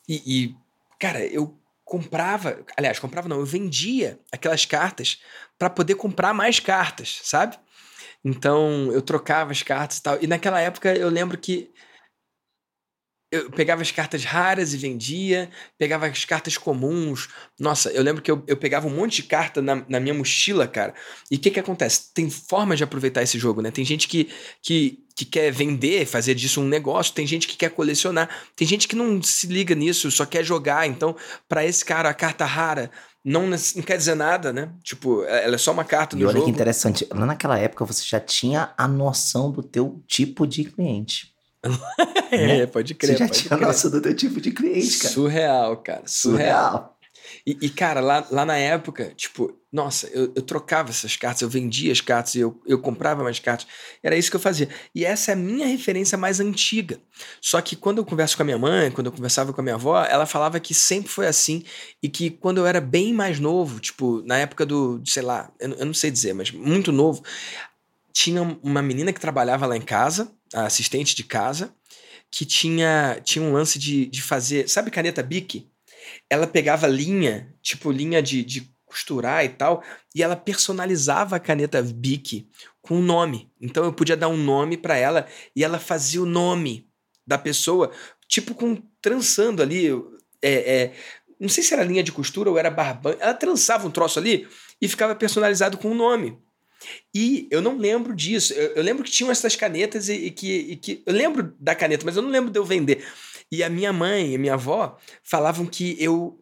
E, e cara, eu comprava, aliás, comprava não, eu vendia aquelas cartas para poder comprar mais cartas, sabe? Então eu trocava as cartas e tal. E naquela época eu lembro que eu pegava as cartas raras e vendia, pegava as cartas comuns. Nossa, eu lembro que eu, eu pegava um monte de carta na, na minha mochila, cara. E o que que acontece? Tem formas de aproveitar esse jogo, né? Tem gente que, que, que quer vender, fazer disso um negócio, tem gente que quer colecionar, tem gente que não se liga nisso, só quer jogar. Então, para esse cara, a carta rara não, não quer dizer nada, né? Tipo, é, ela é só uma carta no e olha jogo. que interessante, lá naquela época você já tinha a noção do teu tipo de cliente. é, né? pode crer. Você já tinha crer. noção do teu tipo de cliente, cara. Surreal, cara. Surreal. Surreal. E, e, cara, lá, lá na época, tipo, nossa, eu, eu trocava essas cartas, eu vendia as cartas, eu, eu comprava mais cartas. Era isso que eu fazia. E essa é a minha referência mais antiga. Só que quando eu converso com a minha mãe, quando eu conversava com a minha avó, ela falava que sempre foi assim e que quando eu era bem mais novo, tipo, na época do, sei lá, eu, eu não sei dizer, mas muito novo, tinha uma menina que trabalhava lá em casa, a assistente de casa, que tinha, tinha um lance de, de fazer. Sabe caneta Bic? Ela pegava linha, tipo linha de, de costurar e tal, e ela personalizava a caneta Bic com um nome. Então eu podia dar um nome para ela e ela fazia o nome da pessoa, tipo com trançando ali. É, é, não sei se era linha de costura ou era barbante. Ela trançava um troço ali e ficava personalizado com o um nome. E eu não lembro disso. Eu, eu lembro que tinham essas canetas e, e, que, e, que, Eu lembro da caneta, mas eu não lembro de eu vender. E a minha mãe e minha avó falavam que eu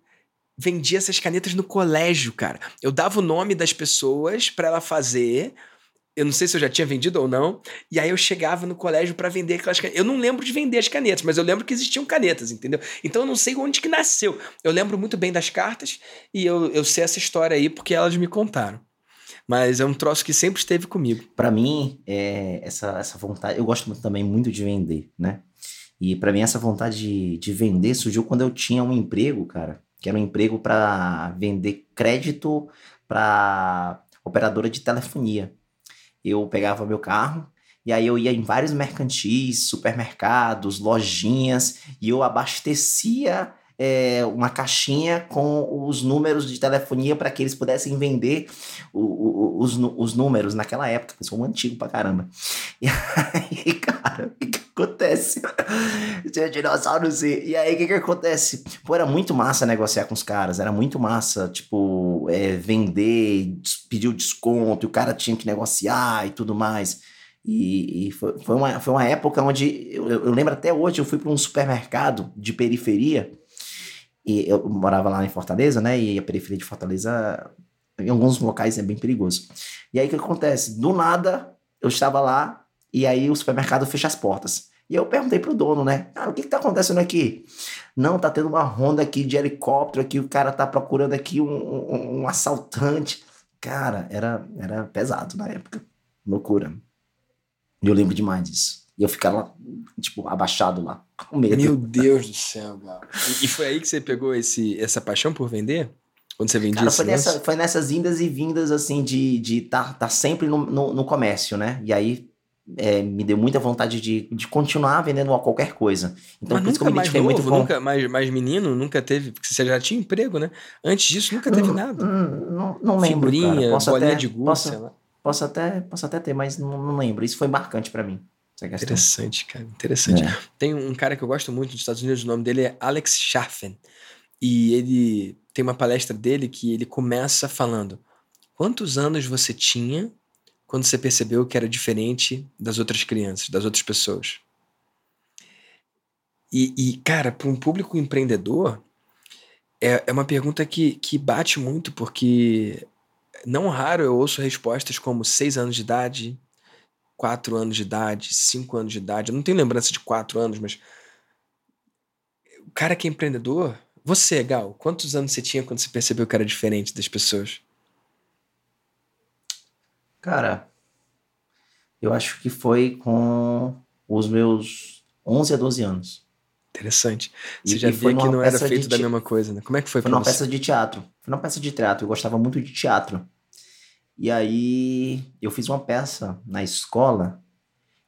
vendia essas canetas no colégio, cara. Eu dava o nome das pessoas para ela fazer. Eu não sei se eu já tinha vendido ou não. E aí eu chegava no colégio para vender aquelas canetas. Eu não lembro de vender as canetas, mas eu lembro que existiam canetas, entendeu? Então eu não sei onde que nasceu. Eu lembro muito bem das cartas e eu, eu sei essa história aí porque elas me contaram. Mas é um troço que sempre esteve comigo. Para mim, é, essa, essa vontade. Eu gosto também muito de vender, né? E para mim, essa vontade de, de vender surgiu quando eu tinha um emprego, cara, que era um emprego para vender crédito para operadora de telefonia. Eu pegava meu carro e aí eu ia em vários mercantis, supermercados, lojinhas e eu abastecia é, uma caixinha com os números de telefonia para que eles pudessem vender o, o, os, os números naquela época. Eu sou um antigo pra caramba. E aí, cara, o que, que acontece? Tinha dinossauros e, e aí o que, que acontece? Pô, era muito massa negociar com os caras, era muito massa, tipo, é, vender, pedir o desconto, e o cara tinha que negociar e tudo mais. E, e foi, foi, uma, foi uma época onde eu, eu lembro até hoje, eu fui para um supermercado de periferia e eu morava lá em Fortaleza, né? E a periferia de Fortaleza, em alguns locais, é bem perigoso. E aí o que acontece? Do nada, eu estava lá e aí o supermercado fecha as portas. E eu perguntei pro dono, né? Ah, o que que tá acontecendo aqui? Não, tá tendo uma ronda aqui de helicóptero aqui, o cara tá procurando aqui um, um, um assaltante. Cara, era, era pesado na época. Loucura. Eu lembro demais disso. E eu ficava, tipo, abaixado lá, com medo. Meu Deus do céu, Gal. E, foi aí que você pegou esse, essa paixão por vender? Quando você vendia Cara, foi, nessa, foi nessas indas e vindas, assim, de estar de tá, tá sempre no, no, no, comércio, né? E aí é, me deu muita vontade de, de continuar vendendo qualquer coisa. Então, Mas por isso que eu me identifiquei muito com... Nunca mais, mais menino, nunca teve... Porque você já tinha emprego, né? Antes disso, nunca teve nada. Não, não, não lembro, posso bolinha até, de gude, posso, posso, até, posso até ter, mas não, não lembro. Isso foi marcante para mim. Interessante, cara, interessante. É. Tem um cara que eu gosto muito dos Estados Unidos, o nome dele é Alex Schaffen. E ele tem uma palestra dele que ele começa falando: Quantos anos você tinha quando você percebeu que era diferente das outras crianças, das outras pessoas? E, e cara, para um público empreendedor, é, é uma pergunta que, que bate muito, porque não raro eu ouço respostas como seis anos de idade, 4 anos de idade, 5 anos de idade. Eu não tenho lembrança de 4 anos, mas. O cara que é empreendedor, Você, Gal, quantos anos você tinha quando você percebeu que era diferente das pessoas? Cara, eu acho que foi com os meus 11 a 12 anos. Interessante. Você e, já viu que não era feito da mesma coisa, né? Como é que foi, foi numa você? peça de teatro. Foi numa peça de teatro. Eu gostava muito de teatro. E aí eu fiz uma peça na escola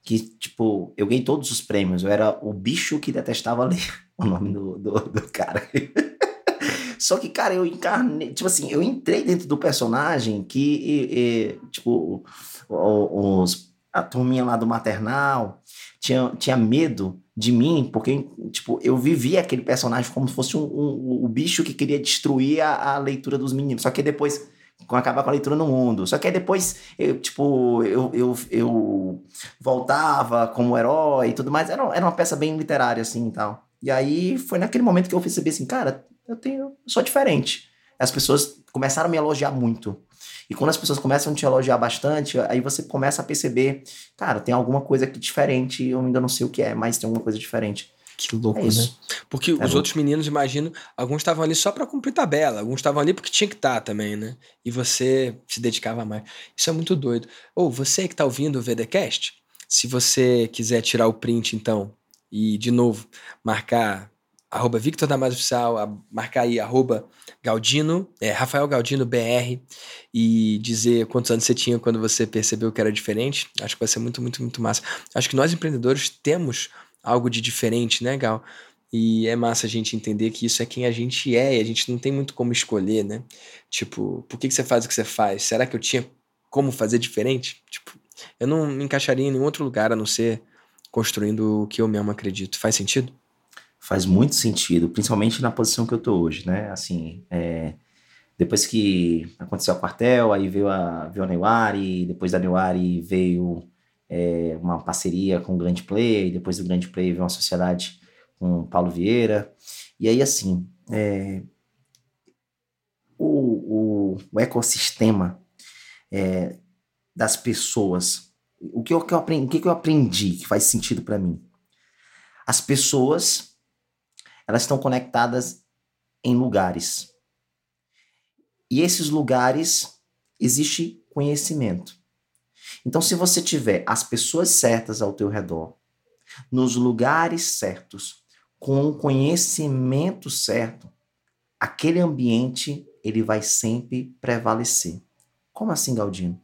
que, tipo, eu ganhei todos os prêmios. Eu era o bicho que detestava ler o nome do, do, do cara. Só que, cara, eu encarnei, tipo assim, eu entrei dentro do personagem que, e, e, tipo, os, a turminha lá do maternal tinha, tinha medo de mim, porque, tipo, eu vivia aquele personagem como se fosse um, um, um, bicho que queria destruir a, a leitura dos meninos. Só que depois acabar com a leitura no mundo. Só que aí depois, eu, tipo, eu, eu, eu voltava como herói e tudo mais. Era, era uma peça bem literária, assim, e tal. E aí foi naquele momento que eu percebi assim, cara, eu tenho, eu sou diferente. As pessoas começaram a me elogiar muito. E quando as pessoas começam a te elogiar bastante, aí você começa a perceber, cara, tem alguma coisa aqui diferente, eu ainda não sei o que é, mas tem alguma coisa diferente. Que louco, é né? Porque é os louco. outros meninos, imagino, alguns estavam ali só para cumprir tabela, alguns estavam ali porque tinha que estar tá também, né? E você se dedicava mais. Isso é muito doido. Ou você que tá ouvindo o VDcast, se você quiser tirar o print, então, e de novo, marcar arroba Victor Damasio Oficial, marcar aí arroba Galdino, é, Rafael Galdino BR e dizer quantos anos você tinha quando você percebeu que era diferente. Acho que vai ser muito, muito, muito massa. Acho que nós empreendedores temos algo de diferente, né, Gal? E é massa a gente entender que isso é quem a gente é e a gente não tem muito como escolher, né? Tipo, por que, que você faz o que você faz? Será que eu tinha como fazer diferente? Tipo, eu não me encaixaria em nenhum outro lugar a não ser construindo o que eu mesmo acredito. Faz sentido? Faz muito sentido, principalmente na posição que eu tô hoje, né? Assim, é, depois que aconteceu o quartel, aí veio a, veio a Neuari, depois da Neuari veio é, uma parceria com o Grande Play, depois do Grande Play veio uma sociedade com o Paulo Vieira. E aí, assim, é, o, o, o, ecossistema é, das pessoas, o que eu, que eu aprendi, o que eu aprendi que faz sentido para mim? As pessoas, elas estão conectadas em lugares. E esses lugares existe conhecimento. Então, se você tiver as pessoas certas ao teu redor, nos lugares certos, com o conhecimento certo, aquele ambiente ele vai sempre prevalecer. Como assim, Galdino?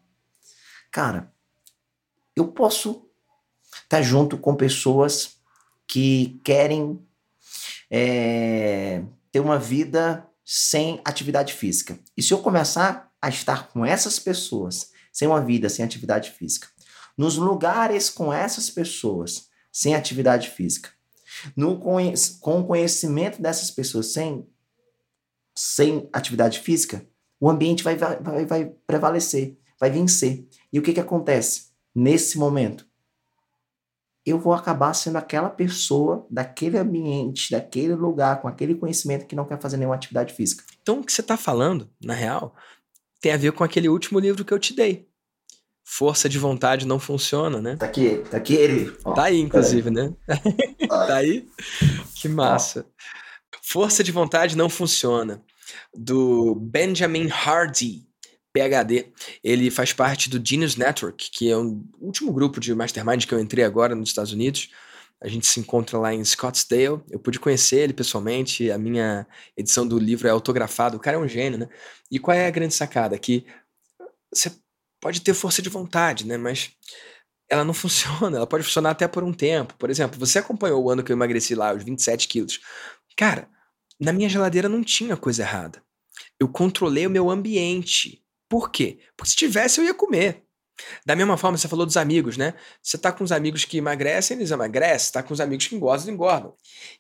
Cara, eu posso estar junto com pessoas que querem é, ter uma vida sem atividade física. E se eu começar a estar com essas pessoas sem uma vida, sem atividade física. Nos lugares com essas pessoas, sem atividade física. No, com o conhecimento dessas pessoas sem, sem atividade física, o ambiente vai, vai, vai prevalecer, vai vencer. E o que, que acontece? Nesse momento, eu vou acabar sendo aquela pessoa daquele ambiente, daquele lugar, com aquele conhecimento que não quer fazer nenhuma atividade física. Então, o que você está falando, na real, tem a ver com aquele último livro que eu te dei. Força de vontade não funciona, né? Tá aqui, tá aqui ele. tá aí, inclusive, né? tá aí? Que massa. Força de vontade não funciona. Do Benjamin Hardy, PhD. Ele faz parte do Genius Network, que é um último grupo de mastermind que eu entrei agora nos Estados Unidos. A gente se encontra lá em Scottsdale. Eu pude conhecer ele pessoalmente. A minha edição do livro é autografada. O cara é um gênio, né? E qual é a grande sacada? Que você pode ter força de vontade, né? Mas ela não funciona. Ela pode funcionar até por um tempo. Por exemplo, você acompanhou o ano que eu emagreci lá, os 27 quilos. Cara, na minha geladeira não tinha coisa errada. Eu controlei o meu ambiente. Por quê? Porque se tivesse, eu ia comer. Da mesma forma, você falou dos amigos, né? Você tá com os amigos que emagrecem, eles emagrecem. Tá com os amigos que engordam, engordam.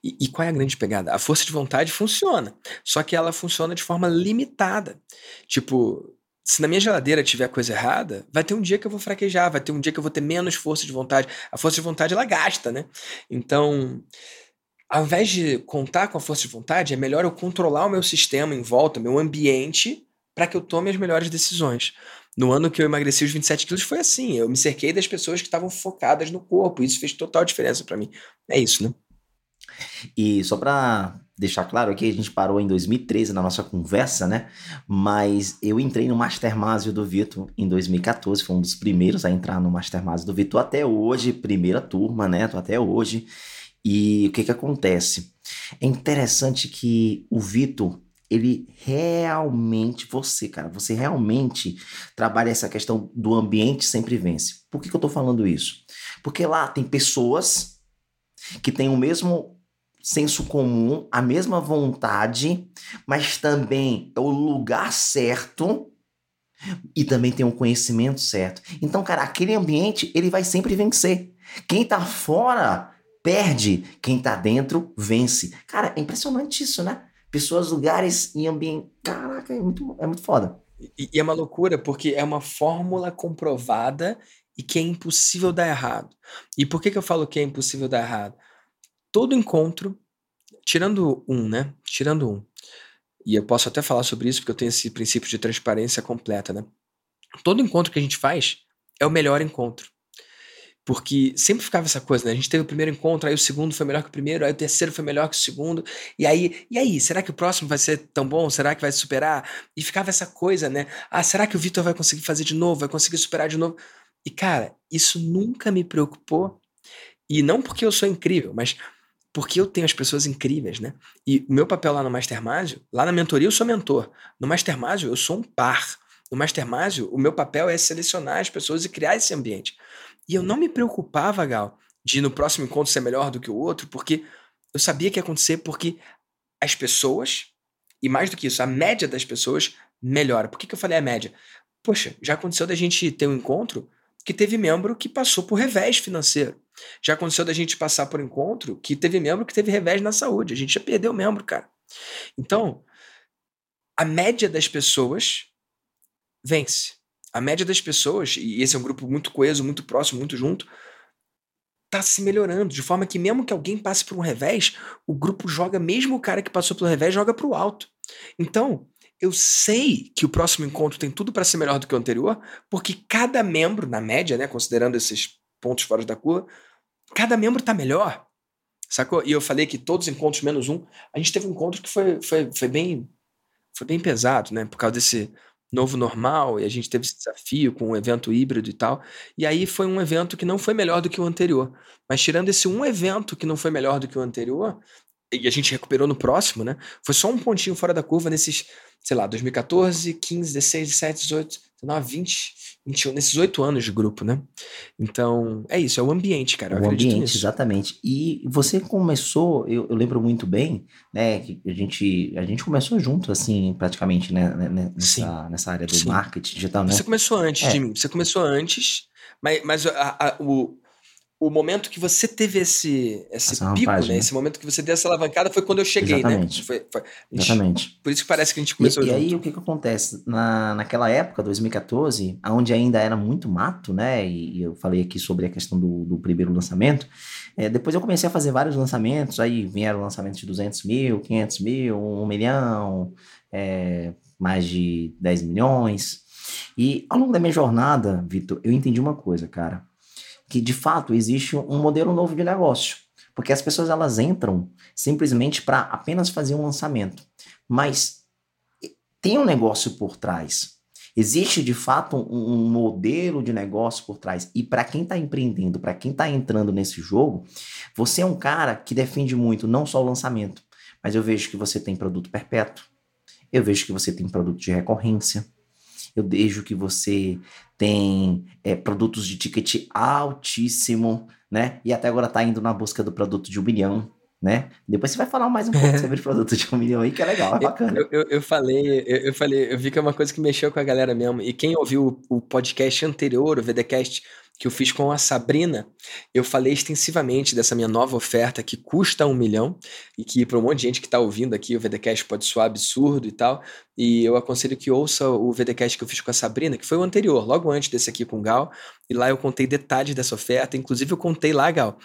E, e, qual é a grande pegada? A força de vontade funciona, só que ela funciona de forma limitada. Tipo, se na minha geladeira tiver coisa errada, vai ter um dia que eu vou fraquejar, vai ter um dia que eu vou ter menos força de vontade. A força de vontade, ela gasta, né? Então, ao invés de contar com a força de vontade, é melhor eu controlar o meu sistema em volta, meu ambiente, para que eu tome as melhores decisões. No ano que eu emagreci os 27 quilos foi assim. Eu me cerquei das pessoas que estavam focadas no corpo. Isso fez total diferença para mim. É isso, né? E só para deixar claro aqui, a gente parou em 2013 na nossa conversa, né? Mas eu entrei no Mastermásio do Vitor em 2014, foi um dos primeiros a entrar no Mastermásio do Vitor até hoje, primeira turma, né? Tô até hoje. E o que que acontece? É interessante que o Vitor, ele realmente, você, cara, você realmente trabalha essa questão do ambiente sempre vence. Por que, que eu tô falando isso? Porque lá tem pessoas que têm o mesmo senso comum, a mesma vontade, mas também é o lugar certo e também tem o conhecimento certo. Então, cara, aquele ambiente, ele vai sempre vencer. Quem tá fora perde, quem tá dentro vence. Cara, é impressionante isso, né? Pessoas, lugares e ambiente. Caraca, é muito, é muito foda. E, e é uma loucura, porque é uma fórmula comprovada e que é impossível dar errado. E por que, que eu falo que é impossível dar errado? Todo encontro, tirando um, né? Tirando um. E eu posso até falar sobre isso porque eu tenho esse princípio de transparência completa, né? Todo encontro que a gente faz é o melhor encontro. Porque sempre ficava essa coisa, né? A gente teve o primeiro encontro, aí o segundo foi melhor que o primeiro, aí o terceiro foi melhor que o segundo. E aí, e aí, será que o próximo vai ser tão bom? Será que vai superar? E ficava essa coisa, né? Ah, será que o Vitor vai conseguir fazer de novo? Vai conseguir superar de novo? E cara, isso nunca me preocupou. E não porque eu sou incrível, mas porque eu tenho as pessoas incríveis, né? E o meu papel lá no Mastermásio, lá na mentoria eu sou mentor. No Mastermásio eu sou um par. No Mastermásio, o meu papel é selecionar as pessoas e criar esse ambiente. E eu não me preocupava, Gal, de no próximo encontro ser melhor do que o outro, porque eu sabia que ia acontecer porque as pessoas, e mais do que isso, a média das pessoas melhora. Por que, que eu falei a média? Poxa, já aconteceu da gente ter um encontro que teve membro que passou por revés financeiro. Já aconteceu da gente passar por encontro que teve membro que teve revés na saúde. A gente já perdeu membro, cara. Então, a média das pessoas vence. A média das pessoas, e esse é um grupo muito coeso, muito próximo, muito junto, tá se melhorando, de forma que mesmo que alguém passe por um revés, o grupo joga, mesmo o cara que passou pelo revés, joga pro alto. Então, eu sei que o próximo encontro tem tudo para ser melhor do que o anterior, porque cada membro, na média, né, considerando esses pontos fora da curva, cada membro tá melhor. Sacou? E eu falei que todos os encontros menos um, a gente teve um encontro que foi, foi, foi bem foi bem pesado, né? Por causa desse novo normal, e a gente teve esse desafio com um evento híbrido e tal. E aí foi um evento que não foi melhor do que o anterior. Mas tirando esse um evento que não foi melhor do que o anterior, e a gente recuperou no próximo, né? Foi só um pontinho fora da curva nesses, sei lá, 2014, 15, 16, 17, 18, 19, 20, 21, nesses oito anos de grupo, né? Então, é isso, é o ambiente, cara. o ambiente, nisso. exatamente. E você começou, eu, eu, lembro muito bem, né, que a gente, a gente começou junto, assim, praticamente, né, né, né nessa, nessa área do Sim. marketing digital, né? Você começou antes é. de mim, você começou antes, mas, mas a, a, o, o momento que você teve esse, esse pico, né? né? Esse momento que você deu essa alavancada foi quando eu cheguei, né? Exatamente. né? Foi, foi, gente, Exatamente. Por isso que parece que a gente começou E, e aí, o que que acontece? Na, naquela época, 2014, onde ainda era muito mato, né? E, e eu falei aqui sobre a questão do, do primeiro lançamento. É, depois eu comecei a fazer vários lançamentos, aí vieram lançamentos de 200 mil, 500 mil, 1 milhão, é, mais de 10 milhões. E ao longo da minha jornada, Vitor, eu entendi uma coisa, cara que de fato existe um modelo novo de negócio. Porque as pessoas elas entram simplesmente para apenas fazer um lançamento. Mas tem um negócio por trás. Existe de fato um, um modelo de negócio por trás. E para quem está empreendendo, para quem está entrando nesse jogo, você é um cara que defende muito não só o lançamento, mas eu vejo que você tem produto perpétuo, eu vejo que você tem produto de recorrência, eu vejo que você tem é, produtos de ticket altíssimo, né? E até agora tá indo na busca do produto de um milhão, né? Depois você vai falar mais um pouco sobre o produto de um milhão aí, que é legal, é bacana. Eu, eu, eu falei, eu, eu, falei, eu vi que é uma coisa que mexeu com a galera mesmo. E quem ouviu o, o podcast anterior, o VDcast que eu fiz com a Sabrina, eu falei extensivamente dessa minha nova oferta que custa um milhão e que para um monte de gente que está ouvindo aqui o VDcast pode soar absurdo e tal. E eu aconselho que ouça o VDcast que eu fiz com a Sabrina, que foi o anterior, logo antes desse aqui com o Gal. E lá eu contei detalhes dessa oferta. Inclusive eu contei lá, Gal,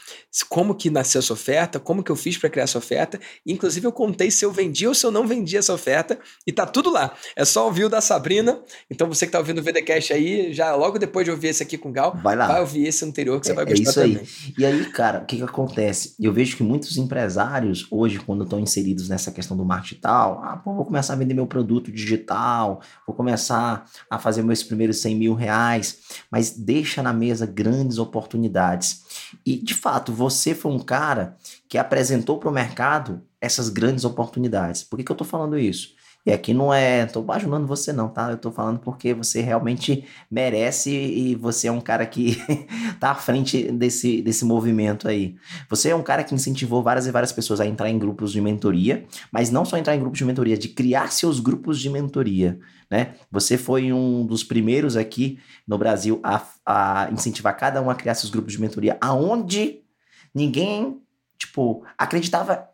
como que nasceu essa oferta, como que eu fiz para criar essa oferta. Inclusive eu contei se eu vendi ou se eu não vendi essa oferta. E tá tudo lá. É só ouvir o da Sabrina. Então você que está ouvindo o VDcast aí, já logo depois de ouvir esse aqui com o Gal, vai lá lá. Vai ouvir esse anterior que você é, vai gostar é isso também. Aí. E aí, cara, o que que acontece? Eu vejo que muitos empresários hoje, quando estão inseridos nessa questão do marketing digital, ah, pô, vou começar a vender meu produto digital, vou começar a fazer meus primeiros 100 mil reais, mas deixa na mesa grandes oportunidades. E, de fato, você foi um cara que apresentou para o mercado essas grandes oportunidades. Por que, que eu estou falando isso? E aqui não é, tô bajulando você não, tá? Eu tô falando porque você realmente merece e você é um cara que tá à frente desse, desse movimento aí. Você é um cara que incentivou várias e várias pessoas a entrar em grupos de mentoria, mas não só entrar em grupos de mentoria, de criar seus grupos de mentoria, né? Você foi um dos primeiros aqui no Brasil a, a incentivar cada um a criar seus grupos de mentoria, aonde ninguém, tipo, acreditava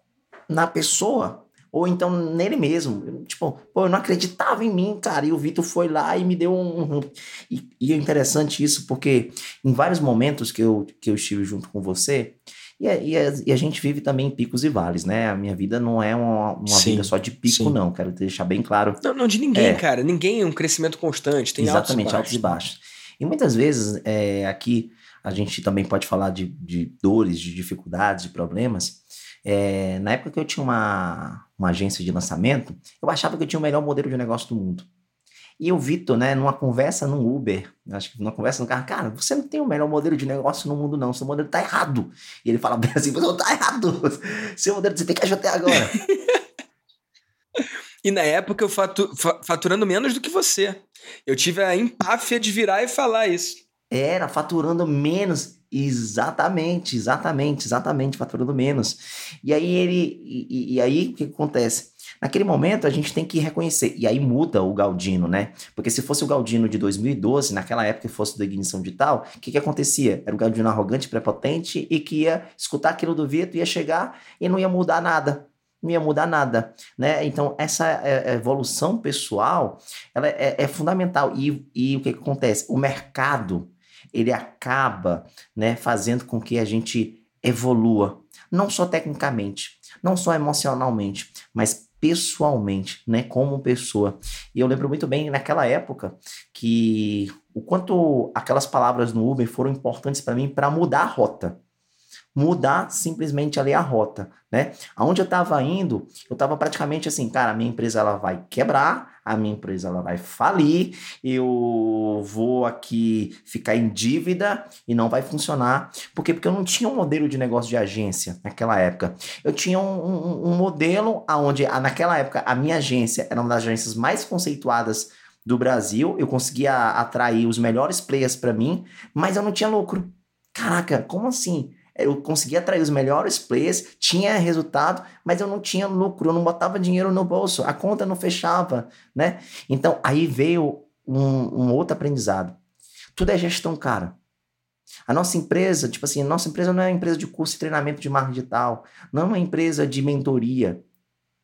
na pessoa ou então nele mesmo. Tipo, pô, eu não acreditava em mim, cara. E o Vitor foi lá e me deu um. E, e, é interessante isso, porque em vários momentos que eu, que eu estive junto com você, e a, e, a, e a, gente vive também em picos e vales, né? A minha vida não é uma, uma sim, vida só de pico, sim. não. Quero deixar bem claro. Não, não de ninguém, é. cara. Ninguém é um crescimento constante. Tem Exatamente, altos e baixos. Altos e baixos. E muitas vezes é, aqui a gente também pode falar de, de dores, de dificuldades, de problemas. É, na época que eu tinha uma, uma agência de lançamento, eu achava que eu tinha o melhor modelo de negócio do mundo. E o Vitor, né, numa conversa no Uber, acho que numa conversa no carro, cara, você não tem o melhor modelo de negócio no mundo, não. Seu modelo tá errado. E ele fala bem assim: você tá errado. Seu modelo você tem que ajudar agora. e na época eu fatu, faturando menos do que você. Eu tive a empáfia de virar e falar isso. Era, faturando menos. Exatamente, exatamente, exatamente, faturando menos. E aí ele. E, e, aí o que acontece? Naquele momento a gente tem que reconhecer, e aí muda o Galdino, né? Porque se fosse o Galdino de 2012, naquela época fosse da ignição digital, o que, que acontecia? Era o Galdino arrogante, prepotente e que ia escutar aquilo do Vitor, ia chegar e não ia mudar nada não ia mudar nada, né? Então, essa é, é, evolução pessoal, ela é, é fundamental. E, e o que, que acontece? O mercado, ele acaba né, fazendo com que a gente evolua, não só tecnicamente, não só emocionalmente, mas pessoalmente, né, como pessoa. E eu lembro muito bem naquela época que o quanto aquelas palavras no Uber foram importantes para mim para mudar a rota mudar simplesmente ali a rota, né? Aonde eu estava indo, eu estava praticamente assim, cara, a minha empresa ela vai quebrar, a minha empresa ela vai falir, eu vou aqui ficar em dívida e não vai funcionar. Por quê? Porque eu não tinha um modelo de negócio de agência naquela época. Eu tinha um, um, um modelo onde, naquela época, a minha agência era uma das agências mais conceituadas do Brasil, eu conseguia atrair os melhores players para mim, mas eu não tinha lucro. Caraca, como assim? Eu conseguia atrair os melhores players, tinha resultado, mas eu não tinha lucro, eu não botava dinheiro no bolso, a conta não fechava, né? Então aí veio um, um outro aprendizado. Tudo é gestão, cara. A nossa empresa, tipo assim, a nossa empresa não é uma empresa de curso e treinamento de marketing digital, não é uma empresa de mentoria.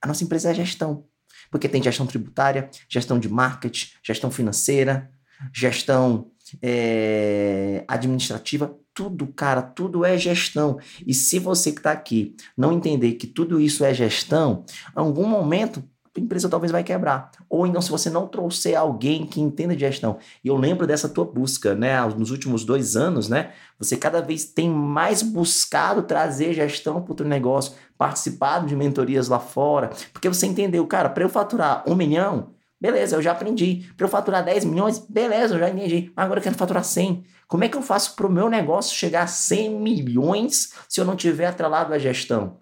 A nossa empresa é gestão. Porque tem gestão tributária, gestão de marketing, gestão financeira, gestão é, administrativa, tudo, cara, tudo é gestão. E se você que está aqui não entender que tudo isso é gestão, em algum momento a empresa talvez vai quebrar. Ou então, se você não trouxer alguém que entenda de gestão. E eu lembro dessa tua busca, né? Nos últimos dois anos, né? Você cada vez tem mais buscado trazer gestão para o teu negócio, participado de mentorias lá fora, porque você entendeu, cara, para eu faturar um milhão, Beleza, eu já aprendi. Para eu faturar 10 milhões, beleza, eu já entendi. Agora eu quero faturar 100. Como é que eu faço para o meu negócio chegar a 100 milhões se eu não tiver atrelado à gestão?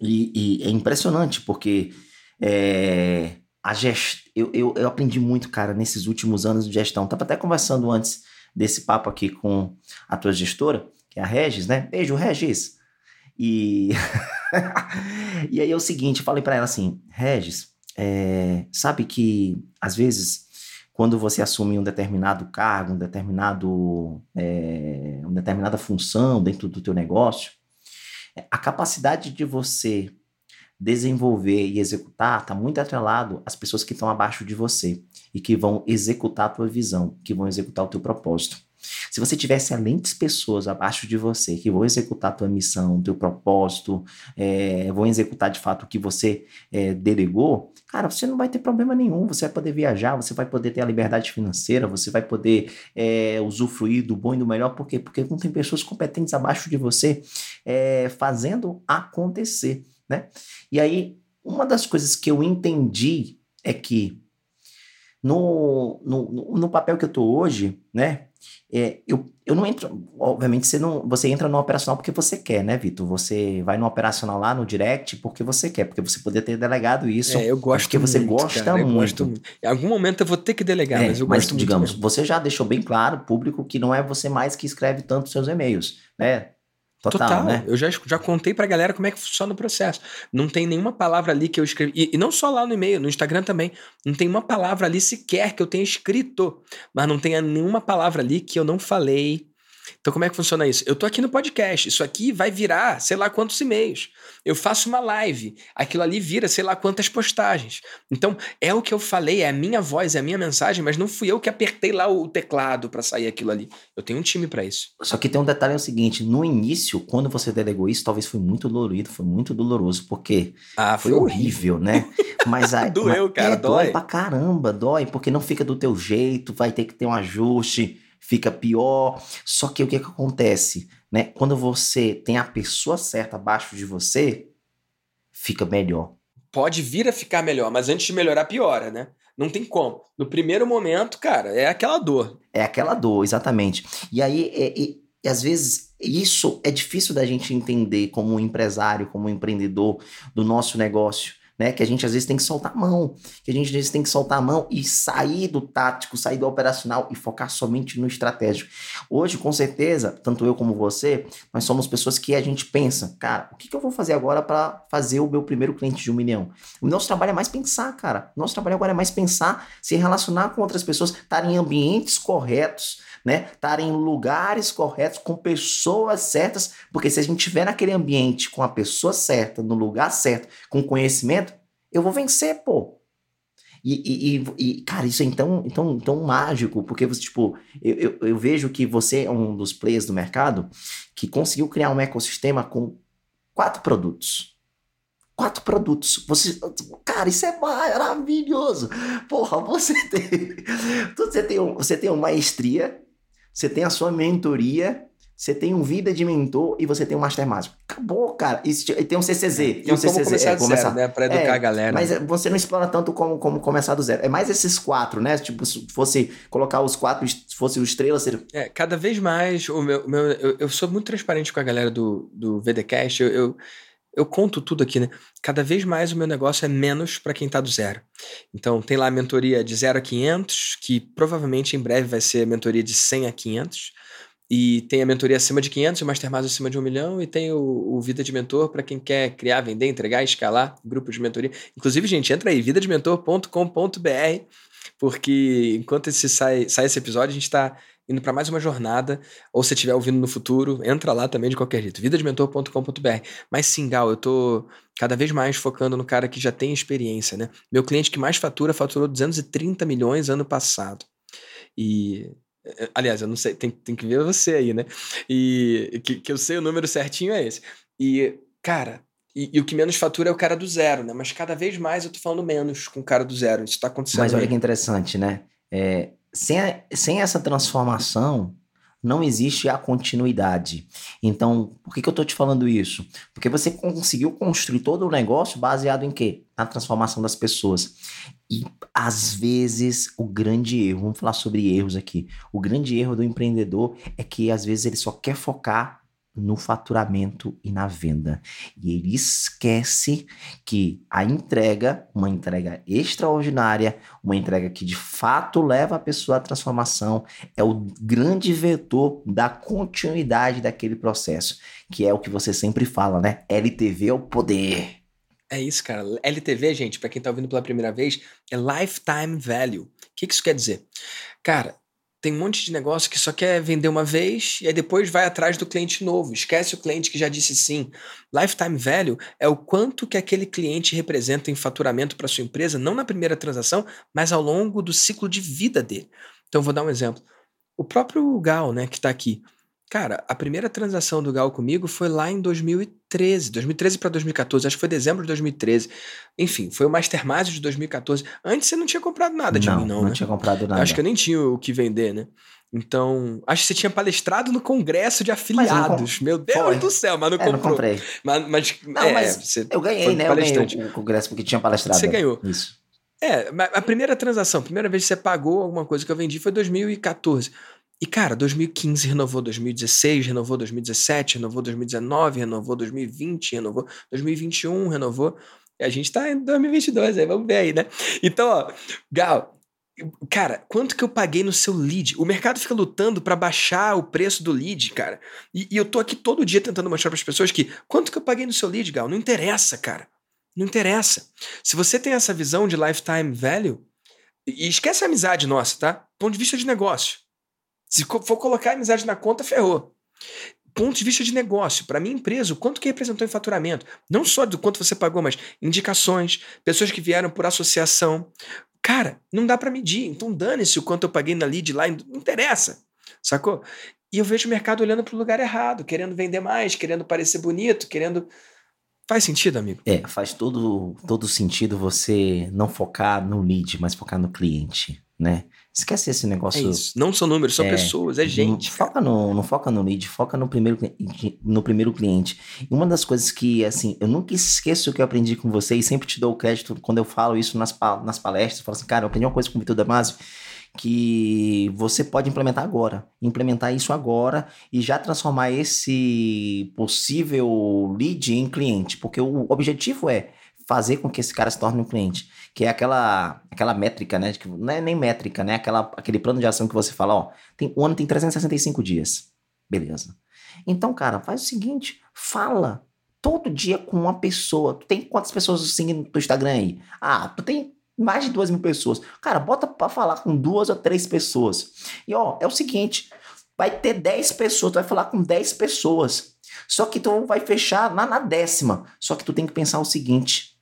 E, e é impressionante, porque é, a gest... eu, eu, eu aprendi muito, cara, nesses últimos anos de gestão. Estava até conversando antes desse papo aqui com a tua gestora, que é a Regis, né? Beijo, Regis. E, e aí é o seguinte, falei para ela assim, Regis, é, sabe que, às vezes, quando você assume um determinado cargo, um determinado, é, uma determinada função dentro do teu negócio, a capacidade de você desenvolver e executar está muito atrelado às pessoas que estão abaixo de você e que vão executar a tua visão, que vão executar o teu propósito. Se você tiver excelentes pessoas abaixo de você que vão executar a tua missão, teu propósito, é, vão executar de fato o que você é, delegou, cara, você não vai ter problema nenhum. Você vai poder viajar, você vai poder ter a liberdade financeira, você vai poder é, usufruir do bom e do melhor. Por quê? Porque não tem pessoas competentes abaixo de você fazendo acontecer, né? E aí, uma das coisas que eu entendi é que no, no, no papel que eu tô hoje, né? É, eu, eu não entro, obviamente você não, você entra no operacional porque você quer, né, Vitor? Você vai no operacional lá no direct porque você quer, porque você poderia ter delegado isso. É, eu gosto porque você muito, gosta cara, muito. Gosto, em algum momento eu vou ter que delegar, é, mas eu mas, gosto digamos, muito. você já deixou bem claro, público, que não é você mais que escreve tanto seus e-mails, né? Total, Total, né? Eu já, já contei pra galera como é que funciona o processo. Não tem nenhuma palavra ali que eu escrevi. E, e, não só lá no e-mail, no Instagram também. Não tem uma palavra ali sequer que eu tenha escrito. Mas não tem nenhuma palavra ali que eu não falei então, como é que funciona isso? Eu tô aqui no podcast, isso aqui vai virar sei lá quantos e-mails. Eu faço uma live, aquilo ali vira sei lá quantas postagens. Então, é o que eu falei, é a minha voz, é a minha mensagem, mas não fui eu que apertei lá o teclado para sair aquilo ali. Eu tenho um time para isso. Só que tem um detalhe é o seguinte: no início, quando você delegou isso, talvez foi muito dolorido, foi muito doloroso, porque ah, foi, foi horrível, né? Mas aí. Doeu, mas, cara, é, dói. dói pra caramba, dói, porque não fica do teu jeito, vai ter que ter um ajuste fica pior. Só que o que, que acontece? Né? Quando você tem a pessoa certa abaixo de você, fica melhor. Pode vir a ficar melhor, mas antes de melhorar, piora, né? Não tem como. No primeiro momento, cara, é aquela dor. É aquela dor, exatamente. E aí, é, é, e às vezes, isso é difícil da gente entender como um empresário, como um empreendedor do nosso negócio né? Que a gente às vezes tem que soltar a mão, que a gente às vezes tem que soltar a mão e sair do tático, sair do operacional e focar somente no estratégico. Hoje, com certeza, tanto eu como você, nós somos pessoas que a gente pensa, cara, o que, que eu vou fazer agora para fazer o meu primeiro cliente de um milhão? O nosso trabalho é mais pensar, cara. O nosso trabalho agora é mais pensar, se relacionar com outras pessoas, estar em ambientes corretos, né? Estar em lugares corretos, com pessoas certas, porque se a gente estiver naquele ambiente com a pessoa certa, no lugar certo, com conhecimento, eu vou vencer, pô. E, e, e, cara, isso é tão, tão, tão mágico, porque você, tipo, eu, eu, eu, vejo que você é um dos players do mercado que conseguiu criar um ecossistema com quatro produtos. Quatro produtos. Você, cara, isso é maravilhoso. Porra, você tem, você tem, um, você tem uma maestria você tem a sua mentoria, você tem um vida de mentor e você tem um Master Mágico. Acabou, cara. Isso, tem um CCZ. É, tem um CCZ. Começar é, do começar, zero, né? Pra educar é, a galera. Mas você não explora tanto como, como começar do zero. É mais esses quatro, né? Tipo, se fosse colocar os quatro, se fosse o estrela, seria... É, cada vez mais, o meu, meu eu, eu, sou muito transparente com a galera do, do VDCast. eu, eu eu conto tudo aqui, né? Cada vez mais o meu negócio é menos para quem está do zero. Então, tem lá a mentoria de 0 a 500, que provavelmente em breve vai ser a mentoria de 100 a 500. E tem a mentoria acima de 500, o Mastermind acima de 1 milhão. E tem o, o Vida de Mentor para quem quer criar, vender, entregar, escalar grupos de mentoria. Inclusive, gente, entra aí, vidadementor.com.br, porque enquanto esse sai, sai esse episódio, a gente está indo para mais uma jornada, ou se estiver ouvindo no futuro, entra lá também de qualquer jeito, vidadementor.com.br. Mas sim, Gal, eu tô cada vez mais focando no cara que já tem experiência, né? Meu cliente que mais fatura faturou 230 milhões ano passado. E eh, aliás, eu não sei, tem, tem que ver você aí, né? E que, que eu sei o número certinho é esse. E, cara, e, e, o que menos fatura é o cara do zero, né? Mas cada vez mais eu tô falando menos com o cara do zero. Isso tá acontecendo. Mas olha aí. que interessante, né? É, sem, sem essa transformação, não existe a continuidade. Então, por que, que eu estou te falando isso? Porque você conseguiu construir todo o negócio baseado em quê? Na transformação das pessoas. E às vezes o grande erro, vamos falar sobre erros aqui. O grande erro do empreendedor é que às vezes ele só quer focar no faturamento e na venda. E ele esquece que a entrega, uma entrega extraordinária, uma entrega que de fato leva a pessoa à transformação, é o grande vetor da continuidade daquele processo, que é o que você sempre fala, né? LTV é o poder. É isso, cara. LTV, gente, para quem tá ouvindo pela primeira vez, é Lifetime Value. O que, que isso quer dizer? Cara, tem um monte de negócio que só quer vender uma vez e aí depois vai atrás do cliente novo. Esquece o cliente que já disse sim. Lifetime value é o quanto que aquele cliente representa em faturamento para sua empresa, não na primeira transação, mas ao longo do ciclo de vida dele. Então vou dar um exemplo. O próprio Gal, né, que tá aqui. Cara, a primeira transação do Gal comigo foi lá em 2013, 2013 para 2014, acho que foi dezembro de 2013. Enfim, foi o Mastermind de 2014. Antes você não tinha comprado nada de não, mim, não, não né? tinha comprado nada. Acho que eu nem tinha o que vender, né? Então, acho que você tinha palestrado no congresso de afiliados. Meu Deus foi. do céu, mas não é, comprou. Não comprei. Mas, mas, não, é, mas eu ganhei, né? Eu ganhei o congresso porque tinha palestrado. Você ganhou. Isso. É, a primeira transação, a primeira vez que você pagou alguma coisa que eu vendi foi 2014. E, cara, 2015 renovou 2016, renovou 2017, renovou 2019, renovou 2020, renovou 2021, renovou. E a gente tá em 2022, aí vamos ver aí, né? Então, ó, Gal, Cara, quanto que eu paguei no seu lead? O mercado fica lutando para baixar o preço do lead, cara. E, e eu tô aqui todo dia tentando mostrar para as pessoas que quanto que eu paguei no seu lead, Gal? Não interessa, cara. Não interessa. Se você tem essa visão de lifetime value, e esquece a amizade nossa, tá? Ponto de vista de negócio. Se for colocar a amizade na conta, ferrou. Ponto de vista de negócio, para minha empresa, o quanto que representou em faturamento, não só do quanto você pagou, mas indicações, pessoas que vieram por associação. Cara, não dá para medir, então dane-se o quanto eu paguei na lead lá, não interessa, sacou? E eu vejo o mercado olhando para o lugar errado, querendo vender mais, querendo parecer bonito, querendo. Faz sentido, amigo? É, faz todo, todo sentido você não focar no lead, mas focar no cliente, né? Esquece esse negócio. É isso. Não são números, são é, pessoas, é gente. Não foca, no, não foca no lead, foca no primeiro, no primeiro cliente. E uma das coisas que, assim, eu nunca esqueço o que eu aprendi com você e sempre te dou o crédito quando eu falo isso nas, nas palestras. Eu falo assim, cara, eu aprendi uma coisa com o Vitor Damasio que você pode implementar agora. Implementar isso agora e já transformar esse possível lead em cliente. Porque o objetivo é fazer com que esse cara se torne um cliente. Que é aquela, aquela métrica, né? Que não é nem métrica, né? Aquela, aquele plano de ação que você fala, ó, tem, o ano tem 365 dias. Beleza. Então, cara, faz o seguinte, fala todo dia com uma pessoa. Tu tem quantas pessoas seguindo no teu Instagram aí? Ah, tu tem mais de duas mil pessoas. Cara, bota pra falar com duas ou três pessoas. E ó, é o seguinte, vai ter 10 pessoas, tu vai falar com 10 pessoas. Só que tu vai fechar lá na décima. Só que tu tem que pensar o seguinte: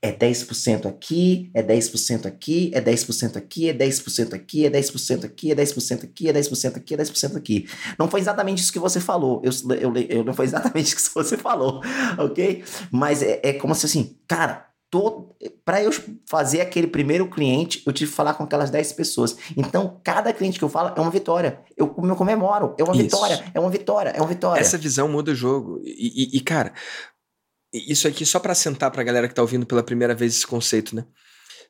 é 10% aqui, é 10% aqui, é 10% aqui, é 10% aqui, é 10% aqui, é 10% aqui, é 10% aqui, é 10% aqui. Não foi exatamente isso que você falou. Eu, eu, eu não foi exatamente isso que você falou, ok? Mas é, é como se assim, cara, para eu fazer aquele primeiro cliente, eu tive que falar com aquelas 10 pessoas. Então, cada cliente que eu falo é uma vitória. Eu, eu comemoro. É uma Isso. vitória, é uma vitória, é uma vitória. Essa visão muda o jogo. E, e, e cara, isso aqui só para sentar pra galera que tá ouvindo pela primeira vez esse conceito, né?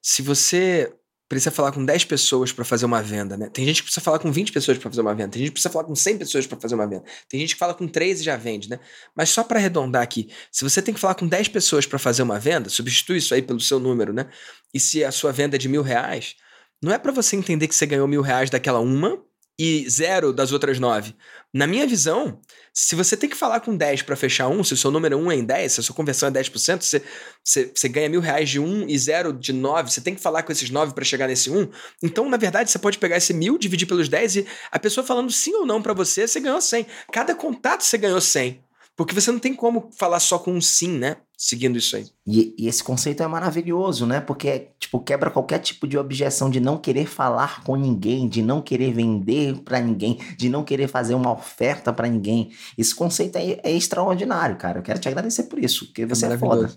Se você precisa falar com 10 pessoas para fazer uma venda, né? Tem gente que precisa falar com 20 pessoas para fazer uma venda, tem gente que precisa falar com 100 pessoas para fazer uma venda, tem gente que fala com 3 e já vende, né? Mas só para arredondar aqui, se você tem que falar com 10 pessoas para fazer uma venda, substitui isso aí pelo seu número, né? E se a sua venda é de mil reais, não é para você entender que você ganhou mil reais daquela uma e zero das outras nove. Na minha visão, se você tem que falar com 10 para fechar um, se o seu número 1 é em 10, se a sua conversão é 10%, você, você, você ganha mil reais de um e zero de 9, você tem que falar com esses 9 para chegar nesse 1. Então, na verdade, você pode pegar esse mil, dividir pelos 10 e a pessoa falando sim ou não para você, você ganhou 100. Cada contato você ganhou 100. Porque você não tem como falar só com um sim, né? Seguindo isso aí. E, e, esse conceito é maravilhoso, né? Porque, tipo, quebra qualquer tipo de objeção de não querer falar com ninguém, de não querer vender para ninguém, de não querer fazer uma oferta para ninguém. Esse conceito é, é, extraordinário, cara. Eu quero te agradecer por isso, porque você é, é foda.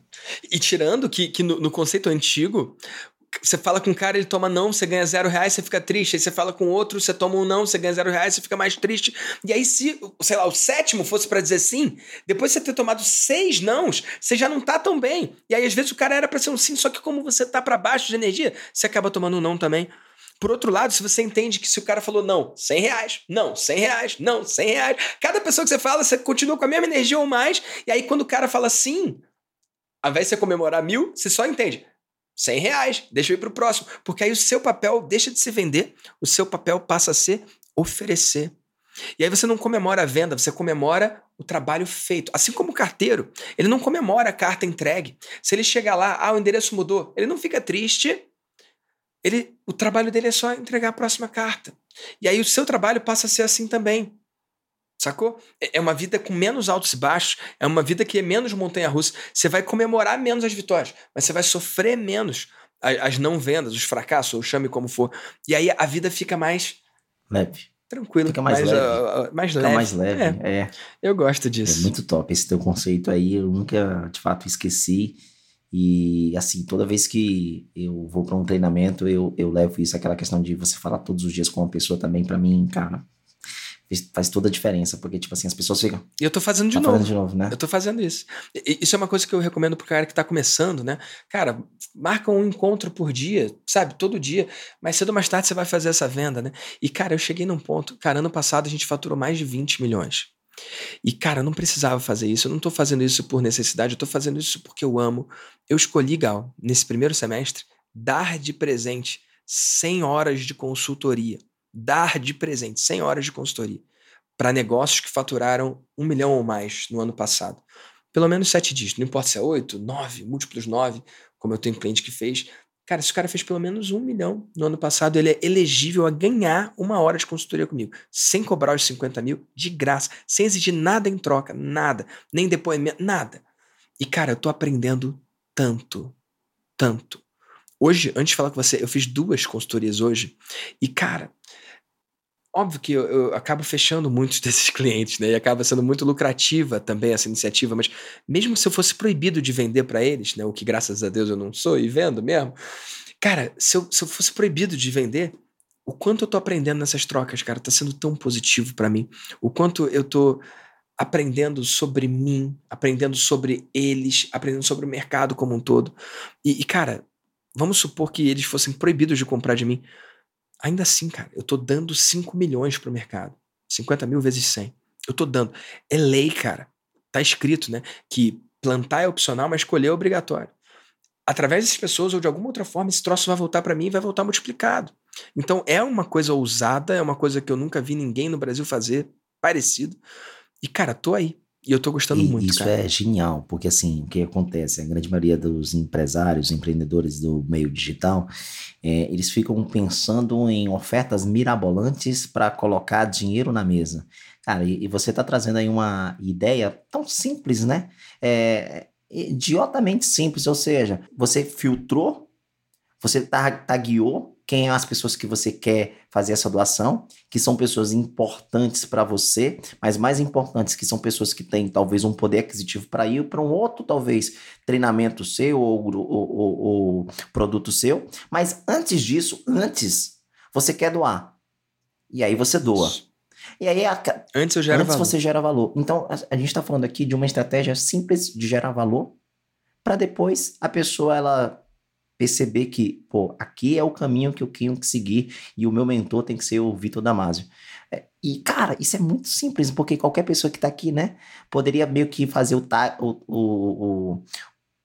E tirando que, que no, no conceito antigo, você fala com um cara, ele toma não, você ganha zero reais, você fica triste. Aí você fala com outro, você toma um não, você ganha zero reais, você fica mais triste. E aí, se, sei lá, o sétimo fosse para dizer sim, depois de você ter tomado seis nãos, você já não tá tão bem. E aí, às vezes, o cara era para ser um sim, só que como você tá para baixo de energia, você acaba tomando um não também. Por outro lado, se você entende que se o cara falou não, 100 reais, não, 100 reais, não, 100 reais, cada pessoa que você fala, você continua com a mesma energia ou mais, e aí quando o cara fala sim, ao invés de você comemorar mil, você só entende, 100 reais, deixa eu ir para o próximo. Porque aí o seu papel deixa de se vender, o seu papel passa a ser oferecer. E aí você não comemora a venda, você comemora o trabalho feito. Assim como o carteiro, ele não comemora a carta entregue. Se ele chegar lá, ah, o endereço mudou, ele não fica triste. Ele, o trabalho dele é só entregar a próxima carta. E aí o seu trabalho passa a ser assim também. Sacou? É, é uma vida com menos altos e baixos, é uma vida que é menos montanha-russa. Você vai comemorar menos as vitórias, mas você vai sofrer menos as não vendas, os fracassos, ou chame como for. E aí a vida fica mais leve. tranquilo. Fica mais mais, leve. Uh, mais Fica leve. mais leve, É, é. eu gosto É disso. muito top esse teu conceito aí, eu nunca de fato esqueci. E assim, toda vez que eu vou para um treinamento, eu, eu levo isso, aquela questão de você falar todos os dias com uma pessoa também, para mim, cara, faz- toda a diferença, porque tipo assim, as pessoas ficam E eu tô fazendo de tá novo. falando de novo, né? Eu tô fazendo isso. E- Isso é uma coisa que eu recomendo pro cara que tá começando, né? Cara, marca um encontro por dia, sabe? Todo dia. Mais cedo ou mais tarde você vai fazer essa venda, né? E, cara, eu cheguei num ponto. Cara, ano passado a gente faturou mais de 20 milhões. E, cara, eu não precisava fazer isso. Eu não tô fazendo isso por necessidade, eu tô fazendo isso porque eu amo. Eu escolhi, Gal, nesse primeiro semestre, dar de presente 100 horas de consultoria. Dar de presente 100 horas de consultoria para negócios que faturaram um milhão ou mais no ano passado. Pelo menos sete dígitos. Não importa se é oito, nove, múltiplos nove, como eu tenho cliente que fez. Cara, se o cara fez pelo menos um milhão no ano passado, ele é elegível a ganhar uma hora de consultoria comigo, sem cobrar os 50 mil, de graça, sem exigir nada em troca, nada, nem depoimento, nada. E, cara, eu tô aprendendo tanto, tanto. Hoje, antes de falar com você, eu fiz duas consultorias hoje, e, cara, Óbvio que eu, eu acabo fechando muitos desses clientes, né? E acaba sendo muito lucrativa também essa iniciativa, mas mesmo se eu fosse proibido de vender para eles, né? O que graças a Deus eu não sou e vendo mesmo. Cara, se eu, se eu fosse proibido de vender, o quanto eu tô aprendendo nessas trocas, cara, tá sendo tão positivo para mim. O quanto eu tô aprendendo sobre mim, aprendendo sobre eles, aprendendo sobre o mercado como um todo. E, e, cara, vamos supor que eles fossem proibidos de comprar de mim. Ainda assim, cara, eu tô dando 5 milhões pro mercado. 50 mil vezes 100. Eu tô dando. É lei, cara. Tá escrito, né? Que plantar é opcional, mas colher é obrigatório. Através dessas pessoas ou de alguma outra forma, esse troço vai voltar para mim e vai voltar multiplicado. Então é uma coisa ousada, é uma coisa que eu nunca vi ninguém no Brasil fazer parecido. E, cara, tô aí. E eu tô gostando E muito, isso cara. é genial, porque assim, o que acontece? A grande maioria dos empresários, empreendedores do meio digital, é, eles ficam pensando em ofertas mirabolantes para colocar dinheiro na mesa. Cara, e, e você está trazendo aí uma ideia tão simples, né? É, idiotamente simples, ou seja, você filtrou, você tag- tagueou quem são as pessoas que você quer fazer essa doação, que são pessoas importantes para você, mas mais importantes que são pessoas que têm talvez um poder aquisitivo para ir para um outro talvez treinamento seu ou, ou- ou- ou produto seu, mas antes disso, antes você quer doar e aí você doa. E aí a, Antes eu já era Antes valor. você gera valor. Então, a, a gente está falando aqui de uma estratégia simples de gerar valor para depois a pessoa ela perceber que, pô, aqui é o caminho que eu tenho que seguir e o meu mentor tem que ser o Vitor Damasio. É, e, cara, isso é muito simples, porque qualquer pessoa que está aqui, né, poderia meio que fazer o, ta, o, o, o-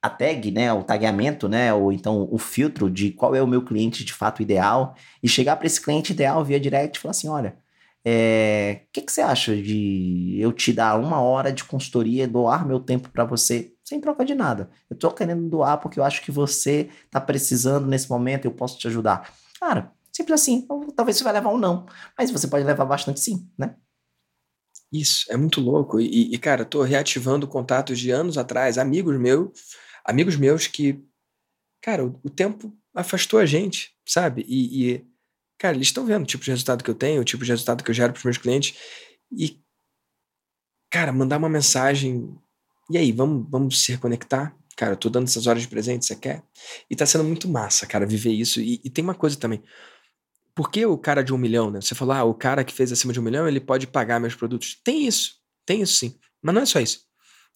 a tag, né, o tagueamento, né, ou então o filtro de qual é o meu cliente de fato ideal e chegar para esse cliente ideal via direct e falar assim, olha, é, o que, que você acha de eu te dar uma hora de consultoria, doar meu tempo para você, sem troca de nada? Eu tô querendo doar porque eu acho que você tá precisando nesse momento, eu posso te ajudar. Cara, simples assim. Talvez você vai levar um não, mas você pode levar bastante sim, né? Isso, é muito louco. E, e, cara, tô reativando contatos de anos atrás, amigos meus, amigos meus que, cara, o, o tempo afastou a gente, sabe? E, e, cara, eles estão vendo o tipo de resultado que eu tenho, o tipo de resultado que eu gero pros meus clientes. E, cara, mandar uma mensagem. E aí, vamos, vamos se reconectar? Cara, eu tô dando essas horas de presente, você quer? E tá sendo muito massa, cara, viver isso. E, e tem uma coisa também. Por que o cara de um milhão, né? Você falou, ah, o cara que fez acima de um milhão, ele pode pagar meus produtos. Tem isso, tem isso sim. Mas não é só isso.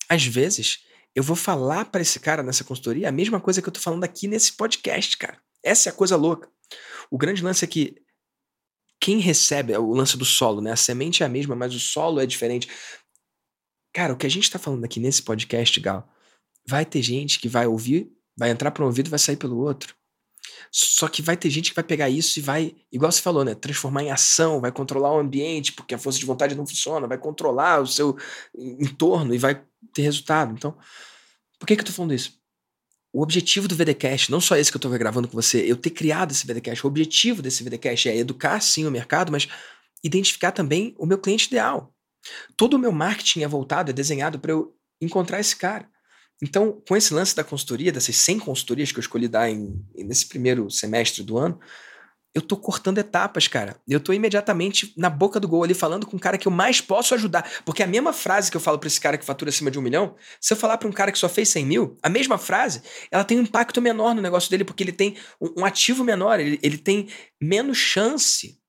Às vezes, eu vou falar para esse cara nessa consultoria a mesma coisa que eu tô falando aqui nesse podcast, cara. Essa é a coisa louca. O grande lance é que quem recebe, é o lance do solo, né? A semente é a mesma, mas o solo é diferente. Cara, o que a gente tá falando aqui nesse podcast, Gal, vai ter gente que vai ouvir, vai entrar para um ouvido e vai sair pelo outro. Só que vai ter gente que vai pegar isso e vai, igual você falou, né? Transformar em ação, vai controlar o ambiente, porque a força de vontade não funciona, vai controlar o seu entorno e vai ter resultado. Então, por que, que eu tô falando isso? O objetivo do VDCast, não só esse que eu tô gravando com você, eu ter criado esse VDCast, o objetivo desse VDCast é educar sim o mercado, mas identificar também o meu cliente ideal. Todo o meu marketing é voltado, é desenhado para eu encontrar esse cara. Então, com esse lance da consultoria, dessas 100 consultorias que eu escolhi dar em, nesse primeiro semestre do ano, eu tô cortando etapas, cara. Eu tô imediatamente na boca do gol ali falando com o cara que eu mais posso ajudar. Porque a mesma frase que eu falo pra esse cara que fatura acima de um milhão, se eu falar pra um cara que só fez 100 mil, a mesma frase, ela tem um impacto menor no negócio dele, porque ele tem um, ativo menor, ele, ele tem menos chance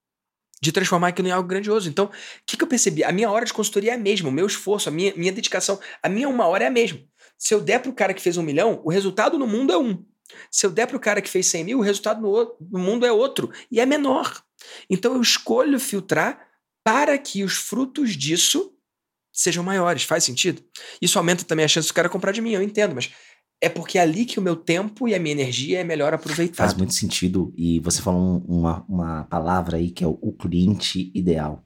de transformar aquilo em algo grandioso. Então, o que, que eu percebi? A minha hora de consultoria é a mesma, o meu esforço, a minha, minha dedicação, a minha uma hora é a mesma. Se eu der pro cara que fez um milhão, o resultado no mundo é um. Se eu der para o cara que fez 100 mil, o resultado no, no mundo é outro e é menor. Então eu escolho filtrar para que os frutos disso sejam maiores. Faz sentido? Isso aumenta também a chance do cara comprar de mim, eu entendo, mas é porque é ali que o meu tempo e a minha energia é melhor aproveitar. Faz muito sentido. E você falou uma, uma palavra aí que é o, o cliente ideal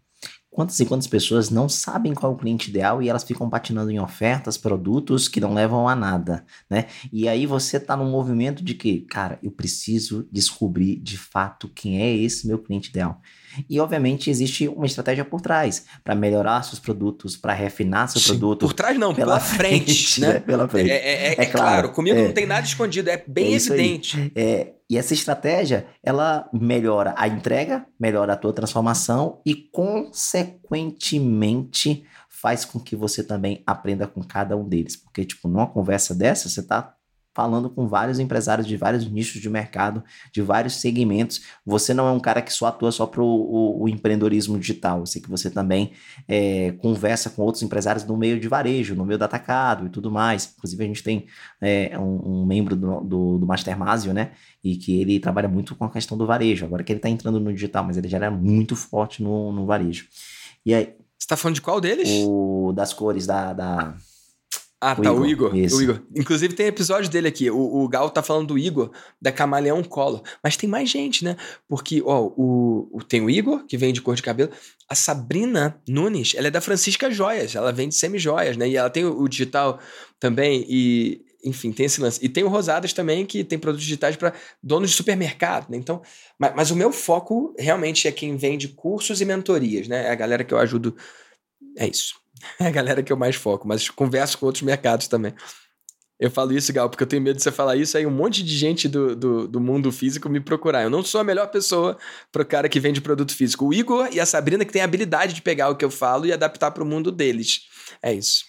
quantas e quantas pessoas não sabem qual é o cliente ideal e elas ficam patinando em ofertas, produtos que não levam a nada, né? E aí você tá num movimento de que, cara, eu preciso descobrir de fato quem é esse meu cliente ideal. E obviamente existe uma estratégia por trás para melhorar seus produtos, para refinar seu Sim, produto. Por trás não, pela, pela frente, frente, né? Pela frente. É, é, é, é claro, claro, comigo não tem nada escondido, é bem evidente. É, e essa estratégia, ela melhora a entrega, melhora a tua transformação e, consequentemente, faz com que você também aprenda com cada um deles. Porque, tipo, numa conversa dessa, você está falando com vários empresários de vários nichos de mercado, de vários segmentos. Você não é um cara que só atua só para o, o, empreendedorismo digital. Eu sei que você também é, conversa com outros empresários no meio de varejo, no meio do atacado e tudo mais. Inclusive, a gente tem é, um, um, membro do, do, do Mastermásio, né? E que ele trabalha muito com a questão do varejo. Agora que ele está entrando no digital, mas ele já era muito forte no, no varejo. E aí. Você está falando de qual deles? O das cores da... da ah, o tá, Igor, o Igor. O Igor. Inclusive tem episódio dele aqui. O, o Gal tá falando do Igor, da Camaleão Colo. Mas tem mais gente, né? Porque, ó, o, o, tem o Igor, que vem de cor de cabelo. A Sabrina Nunes, ela é da Francisca Joias. Ela vende semi-joias, né? E ela tem o, o digital também. E, enfim, tem esse lance. E tem o Rosadas também, que tem produtos digitais para donos de supermercado, né? Então, mas, mas, o meu foco realmente é quem vende cursos e mentorias, né? É a galera que eu ajudo. É isso. É a galera que eu mais foco, mas converso com outros mercados também. Eu falo isso, Gal, porque eu tenho medo de você falar isso, aí um monte de gente do, do, do mundo físico me procurar. Eu não sou a melhor pessoa para o cara que vende produto físico. O Igor e a Sabrina que tem a habilidade de pegar o que eu falo e adaptar para o mundo deles. É isso.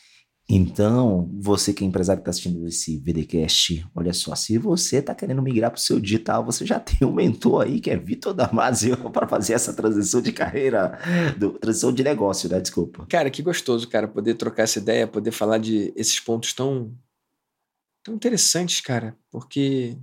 Então, você que é empresário que está assistindo esse VDcast, olha só, se você está querendo migrar para o seu digital, você já tem um mentor aí que é Vitor Damasio para fazer essa transição de carreira, do, transição de negócio, né? Desculpa. Cara, que gostoso, cara, poder trocar essa ideia, poder falar de esses pontos tão, tão interessantes, cara, porque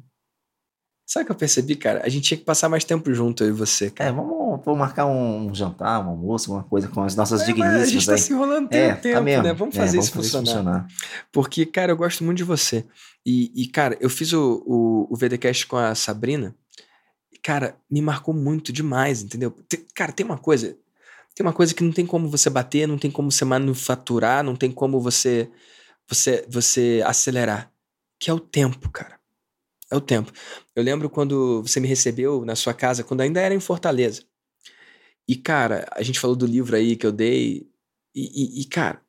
Sabe o que eu percebi, cara? A gente tinha que passar mais tempo junto, eu e você. Cara. É, vamos, vamos marcar um jantar, um almoço, uma coisa com as nossas é, digníssimas. A gente tá aí. se enrolando tem é, tempo, tá mesmo. né? Vamos é, fazer, é, vamos isso, fazer funcionar. isso, funcionar. Porque, cara, eu gosto muito de você. E, e cara, eu fiz o, o, o VDcast com a Sabrina. Cara, me marcou muito demais, entendeu? Tem, cara, tem uma coisa. Tem uma coisa que não tem como você bater, não tem como você manufaturar, não tem como você, você, você acelerar. Que é o tempo, cara é o tempo. Eu lembro quando você me recebeu na sua casa, quando ainda era em Fortaleza. E, cara, a gente falou do livro aí que eu dei. E, e, e, cara,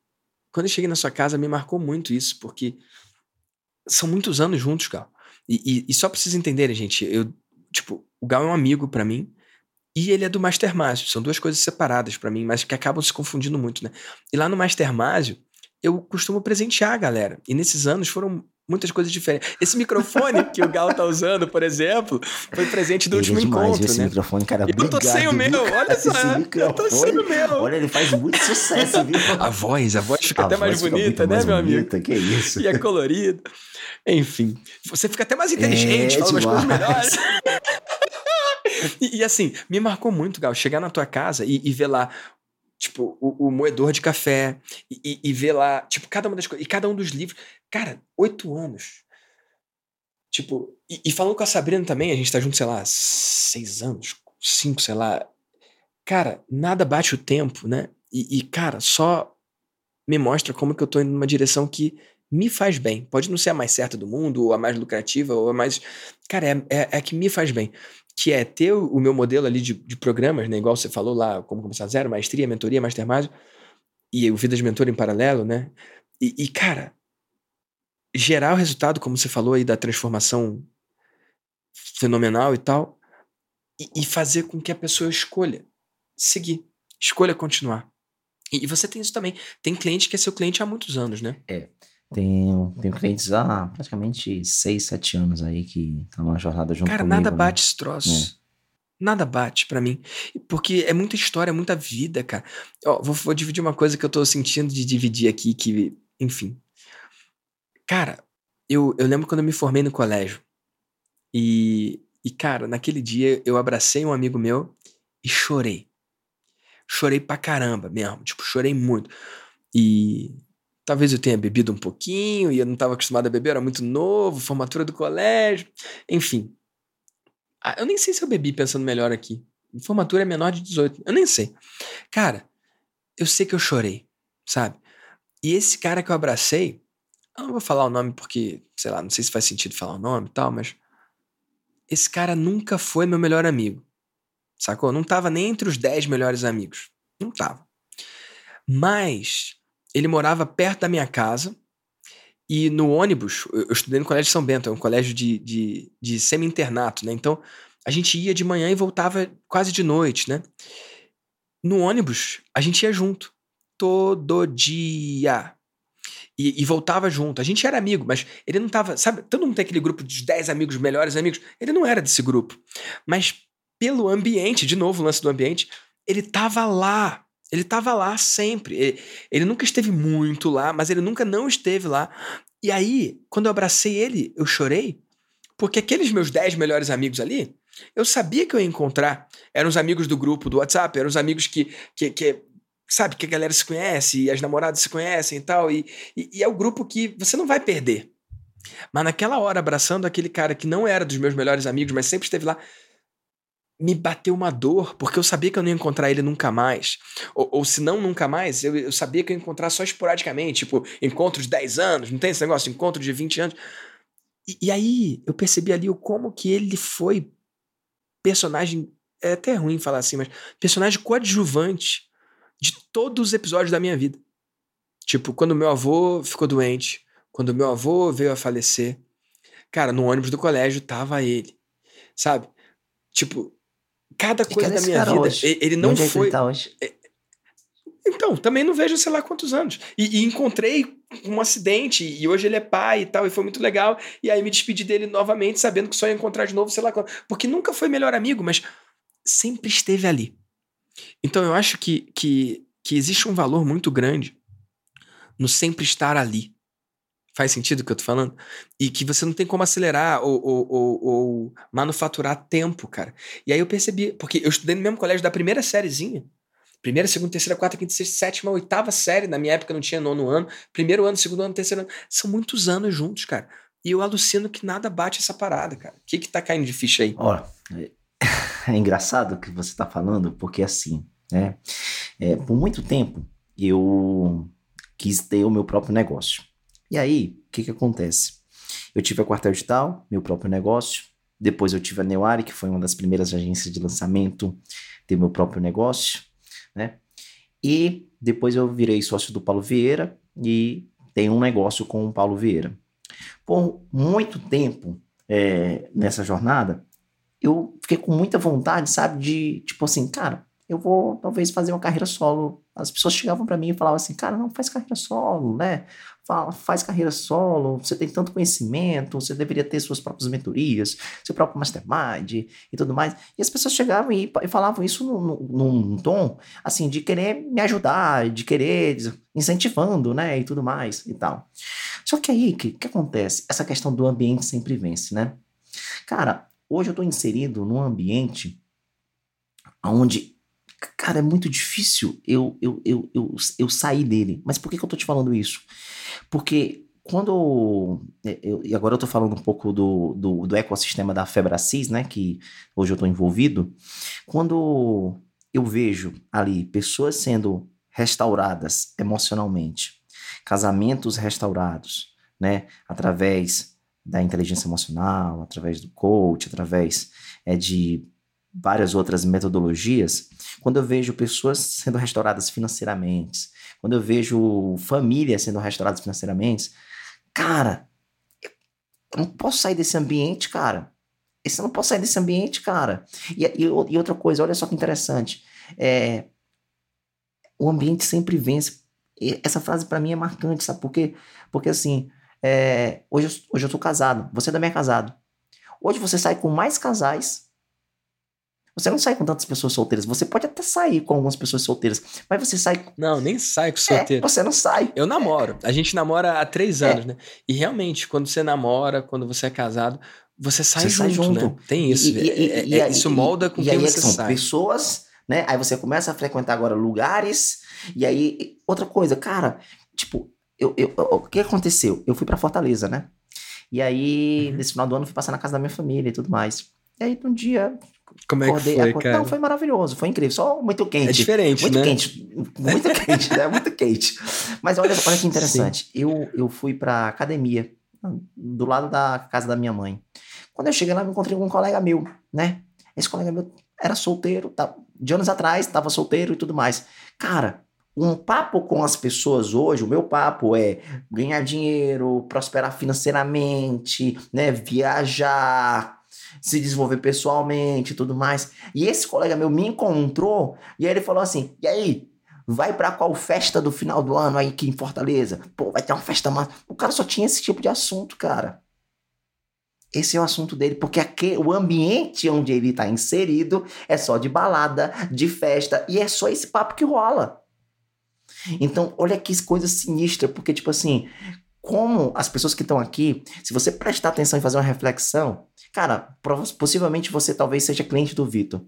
quando eu cheguei na sua casa, me marcou muito isso, porque são muitos anos juntos, Gal. E, e, só pra vocês entenderem, gente, eu, tipo, o Gal é um amigo para mim. E ele é do Mastermásio. São duas coisas separadas para mim, mas que acabam se confundindo muito, né? E lá no Mastermásio, eu costumo presentear a galera. E nesses anos foram muitas coisas diferentes. Esse microfone que o Gal tá usando, por exemplo, foi presente do ele último é encontro, esse né? microfone, cara, Eu tô sem o meu, olha só. Eu tô sem o meu. Olha, ele faz muito sucesso, viu? A voz, a voz fica a até voz mais bonita, né, mais meu bonita, amigo? Que isso. E é colorido. Enfim, você fica até mais inteligente, é, fala umas coisas melhores. e, e, assim, me marcou muito, Gal, chegar na tua casa e, e ver lá tipo, o, o, moedor de café, e, e, ver lá, tipo, cada uma das coisas, e cada um dos livros. Cara, oito anos. Tipo, e, e, falando com a Sabrina também, a gente tá junto, sei lá, seis anos, cinco, sei lá. Cara, nada bate o tempo, né? E, e, cara, só me mostra como que eu tô indo numa direção que me faz bem. Pode não ser a mais certa do mundo, ou a mais lucrativa, ou a mais. Cara, é, é, é a que me faz bem que é ter o meu modelo ali de, de programas, né? Igual você falou lá, como começar zero, maestria, mentoria, mastermind, e o Vida de Mentor em paralelo, né? E, e, cara, gerar o resultado, como você falou aí, da transformação fenomenal e tal, e, e fazer com que a pessoa escolha seguir, escolha continuar. E, e você tem isso também. Tem cliente que é seu cliente há muitos anos, né? É. Tenho, tenho clientes há praticamente 6, 7 anos aí que estão na jornada junto Cara, comigo. Cara, nada bate né? esse troço. É. Nada bate para mim. Porque é muita história, é muita vida, cara. Ó, vou, vou, dividir uma coisa que eu tô sentindo de dividir aqui, que, enfim. Cara, eu, eu lembro quando eu me formei no colégio. E, e, cara, naquele dia eu abracei um amigo meu e chorei. Chorei pra caramba mesmo. Tipo, chorei muito. E talvez eu tenha bebido um pouquinho e eu não estava acostumado a beber, era muito novo, formatura do colégio. Enfim, ah, eu nem sei se eu bebi pensando melhor aqui. Formatura é menor de 18. Eu nem sei. Cara, eu sei que eu chorei, sabe? E esse cara que eu abracei, eu não vou falar o nome porque, sei lá, não sei se faz sentido falar o nome e tal, mas. Esse cara nunca foi meu melhor amigo. Sacou? Não tava nem entre os 10 melhores amigos. Não tava. Mas ele morava perto da minha casa e no ônibus, eu estudei no Colégio São Bento, é um colégio de, de, de semi-internato, né? Então, a gente ia de manhã e voltava quase de noite, né? No ônibus, a gente ia junto. Todo dia. E, e, voltava junto. A gente era amigo, mas ele não tava. Sabe, todo mundo tem aquele grupo de 10 amigos, melhores amigos. Ele não era desse grupo. Mas pelo ambiente, de novo o lance do ambiente, ele tava lá. Ele estava lá sempre. Ele, ele, nunca esteve muito lá, mas ele nunca não esteve lá. E aí, quando eu abracei ele, eu chorei, porque aqueles meus 10 melhores amigos ali, eu sabia que eu ia encontrar. Eram os amigos do grupo do WhatsApp, eram os amigos que, que, que sabe, que a galera se conhece, e as namoradas se conhecem e tal. E, e, e é o grupo que você não vai perder. Mas naquela hora, abraçando aquele cara que não era dos meus melhores amigos, mas sempre esteve lá, me bateu uma dor, porque eu sabia que eu não ia encontrar ele nunca mais. Ou, ou se não nunca mais, eu, eu sabia que eu ia encontrar só esporadicamente, tipo, encontros de 10 anos, não tem esse negócio, encontro de 20 anos. E, e aí eu percebi ali o como que ele foi personagem, é até ruim falar assim, mas personagem coadjuvante de todos os episódios da minha vida. Tipo, quando meu avô ficou doente, quando meu avô veio a falecer, cara, no ônibus do colégio tava ele, sabe? Tipo, cada coisa da minha vida. Hoje? Ele não Onde foi. É que ele tá hoje? É, então, também não vejo sei lá quantos anos. E, e, encontrei um acidente, e hoje ele é pai e tal, e foi muito legal. E aí me despedi dele novamente, sabendo que só ia encontrar de novo, sei lá quando. Porque nunca foi melhor amigo, mas sempre esteve ali. Então eu acho que, que, que existe um valor muito grande no sempre estar ali. Faz sentido o que eu tô falando? E que você não tem como acelerar ou, ou, ou, ou, manufaturar tempo, cara. E aí eu percebi, porque eu estudei no mesmo colégio da primeira sériezinha. Primeira, segunda, terceira, quarta, quinta, sexta, sétima, oitava série. Na minha época não tinha nono ano. Primeiro ano, segundo ano, terceiro ano. São muitos anos juntos, cara. E eu alucino que nada bate essa parada, cara. O que que tá caindo de ficha aí? Olha, é engraçado o que você tá falando, porque assim, né? É, por muito tempo eu quis ter o meu próprio negócio. E aí, o que que acontece? Eu tive a Quartel Digital, meu próprio negócio. Depois eu tive a Neuari, que foi uma das primeiras agências de lançamento, ter meu próprio negócio, né? E depois eu virei sócio do Paulo Vieira e tenho um negócio com o Paulo Vieira. Por muito tempo é, nessa jornada, eu fiquei com muita vontade, sabe, de tipo assim, cara, eu vou talvez fazer uma carreira solo. As pessoas chegavam para mim e falavam assim, cara, não faz carreira solo, né? Fala, faz carreira solo, você tem tanto conhecimento, você deveria ter suas próprias mentorias, seu próprio mastermind e tudo mais. E as pessoas chegavam e, e falavam isso num, num, tom, assim, de querer me ajudar, de querer incentivando, né, e tudo mais e tal. Só que aí, o que, que acontece? Essa questão do ambiente sempre vence, né? Cara, hoje eu estou inserido num ambiente onde cara, é muito difícil eu, eu, eu, eu, eu sair dele. Mas por que, que eu tô te falando isso? Porque quando. É, eu, e agora eu tô falando um pouco do, do, do ecossistema da Febracis, né? Que hoje eu tô envolvido. Quando eu vejo ali pessoas sendo restauradas emocionalmente, casamentos restaurados, né? Através da inteligência emocional, através do coach, através é, de várias outras metodologias, quando eu vejo pessoas sendo restauradas financeiramente, quando eu vejo famílias sendo restauradas financeiramente, cara, eu não posso sair desse ambiente, cara. Você não pode sair desse ambiente, cara. E, e, e outra coisa, olha só que interessante. É, o ambiente sempre vence. E essa frase para mim é marcante, sabe por quê? Porque assim, é, hoje, eu, hoje eu sou casado, você também é casado. Hoje você sai com mais casais. Você não sai com tantas pessoas solteiras. Você pode até sair com algumas pessoas solteiras, mas você sai. Não, nem sai com solteiro. É, você não sai. Eu namoro. A gente namora há três é. anos, é. né? E realmente, quando você namora, quando você é casado, você sai, você junto, sai junto, né? Tem isso. E, e, é, e, é, isso molda com quem você sai. pessoas, né? Aí você começa a frequentar agora lugares. E aí, outra coisa, cara, tipo, eu, eu, o que aconteceu? Eu fui para Fortaleza, né? E aí, uhum. nesse final do ano, fui passar na casa da minha família e tudo mais. E aí, um dia. Como é que foi, acordei... cara? Não, foi maravilhoso, foi incrível. Só muito quente. É diferente, muito né? Quente, muito quente, né? Muito quente. Mas olha, olha que interessante. Eu, eu fui pra academia, do lado da casa da minha mãe. Quando eu cheguei lá, me encontrei com um colega meu, né? Esse colega meu era solteiro, tá, de anos atrás, estava solteiro e tudo mais. Cara, um papo com as pessoas hoje, o meu papo é ganhar dinheiro, prosperar financeiramente, né, viajar, se desenvolver pessoalmente e tudo mais. E esse colega meu me encontrou e aí ele falou assim: "E aí, vai para qual festa do final do ano aí aqui em Fortaleza? Pô, vai ter uma festa mais". O cara só tinha esse tipo de assunto, cara. Esse é o assunto dele, porque aqui, o ambiente onde ele está inserido é só de balada, de festa, e é só esse papo que rola. Então, olha que coisa sinistra, porque, tipo assim, como as pessoas que estão aqui, se você prestar atenção e fazer uma reflexão, cara, possivelmente você talvez seja cliente do Vitor.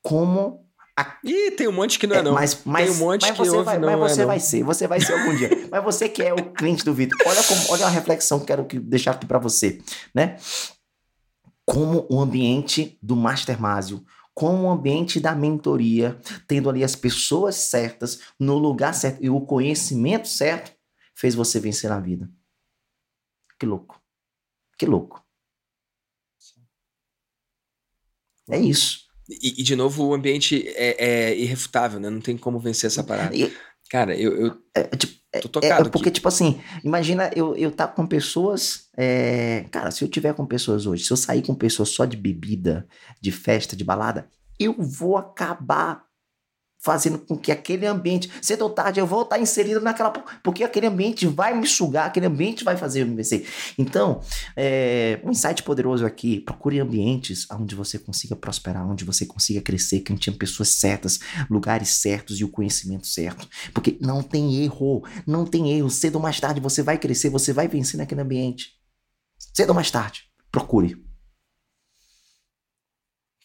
Como. A... Ih, tem um monte que não é, é não. Mas, mas, tem um monte mas que você vai, não Mas você é, vai ser, você vai ser algum dia. Mas você que é o cliente do Vitor, olha, como, olha a reflexão que eu quero deixar aqui para você, né? Como o ambiente do Master Másio, com o ambiente da mentoria, tendo ali as pessoas certas, no lugar certo e o conhecimento certo, fez você vencer na vida. Que louco. Que louco. É isso. E, e de novo, o ambiente é, é, irrefutável, né? Não tem como vencer essa parada. E, Cara, eu, eu é, tipo, tô tocado. É, porque, aqui. tipo assim, imagina eu, eu tá com pessoas. É, cara, se eu tiver com pessoas hoje, se eu sair com pessoas só de bebida, de festa, de balada, eu vou acabar fazendo com que aquele ambiente, cedo ou tarde, eu vou estar inserido naquela. Porque aquele ambiente vai me sugar, aquele ambiente vai fazer eu me vencer. Então, é, um insight poderoso aqui: procure ambientes onde você consiga prosperar, onde você consiga crescer, que tenha pessoas certas, lugares certos e o conhecimento certo. Porque não tem erro, não tem erro. Cedo ou mais tarde você vai crescer, você vai vencer naquele ambiente. Cedo ou mais tarde, procure.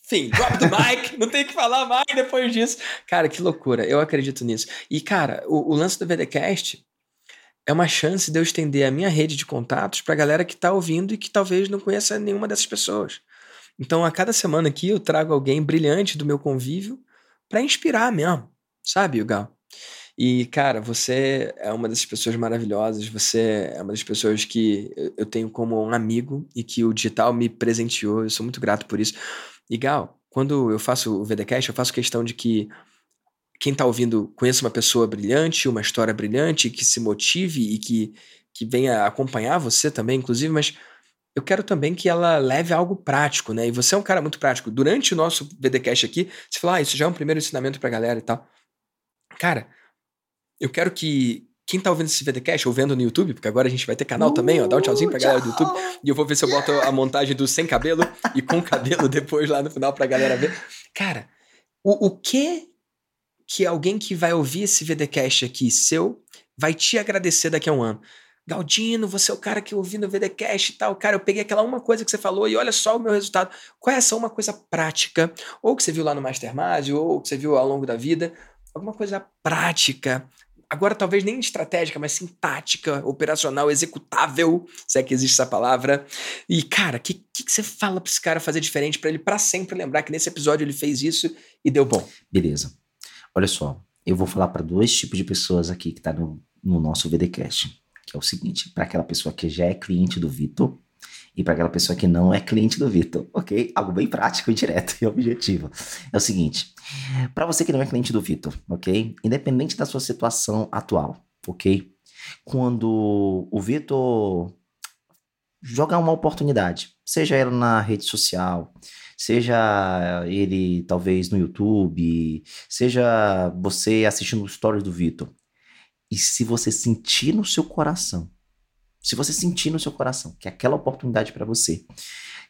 Enfim, drop the mic, não tem que falar mais depois disso. Cara, que loucura, eu acredito nisso. E, cara, o, o lance do VDCast é uma chance de eu estender a minha rede de contatos pra galera que tá ouvindo e que talvez não conheça nenhuma dessas pessoas. Então, a cada semana aqui, eu trago alguém brilhante do meu convívio para inspirar mesmo, sabe, Gal? E, cara, você é uma dessas pessoas maravilhosas, você é uma das pessoas que eu tenho como um amigo e que o digital me presenteou, eu sou muito grato por isso. Gal, quando eu faço o VDCast, eu faço questão de que quem está ouvindo conheça uma pessoa brilhante, uma história brilhante, que se motive e que, que venha acompanhar você também, inclusive, mas eu quero também que ela leve algo prático, né? E você é um cara muito prático. Durante o nosso VDCast aqui, você falou, ah, isso já é um primeiro ensinamento pra galera e tal. Cara, eu quero que quem tá ouvindo esse VDcast ou vendo no YouTube, porque agora a gente vai ter canal uh, também, ó, dá um tchauzinho pra galera do YouTube. E eu vou ver se eu boto a montagem do sem cabelo e com cabelo depois lá no final pra galera ver. Cara, o, o que que alguém que vai ouvir esse VDcast aqui seu vai te agradecer daqui a um ano? Galdino, você é o cara que ouvindo o VDcast e tal. Cara, eu peguei aquela uma coisa que você falou e olha só o meu resultado. Qual é essa uma coisa prática? Ou que você viu lá no Mastermind, ou que você viu ao longo da vida. Alguma coisa prática agora talvez nem estratégica, mas sim tática, operacional, executável, se é que existe essa palavra. E, cara, o que, que, que, você fala pra esse cara fazer diferente para ele para sempre lembrar que nesse episódio ele fez isso e deu bom? Beleza. Olha só, eu vou falar para dois tipos de pessoas aqui que tá no, no nosso VDcast, que é o seguinte, para aquela pessoa que já é cliente do Vitor, e para aquela pessoa que não é cliente do Vitor, ok? Algo bem prático direto e objetivo. É o seguinte: para você que não é cliente do Vitor, ok? Independente da sua situação atual, ok? Quando o Vitor jogar uma oportunidade, seja ela na rede social, seja ele talvez no YouTube, seja você assistindo stories do Vitor. E se você sentir no seu coração, se você sentir no seu coração que aquela oportunidade para você,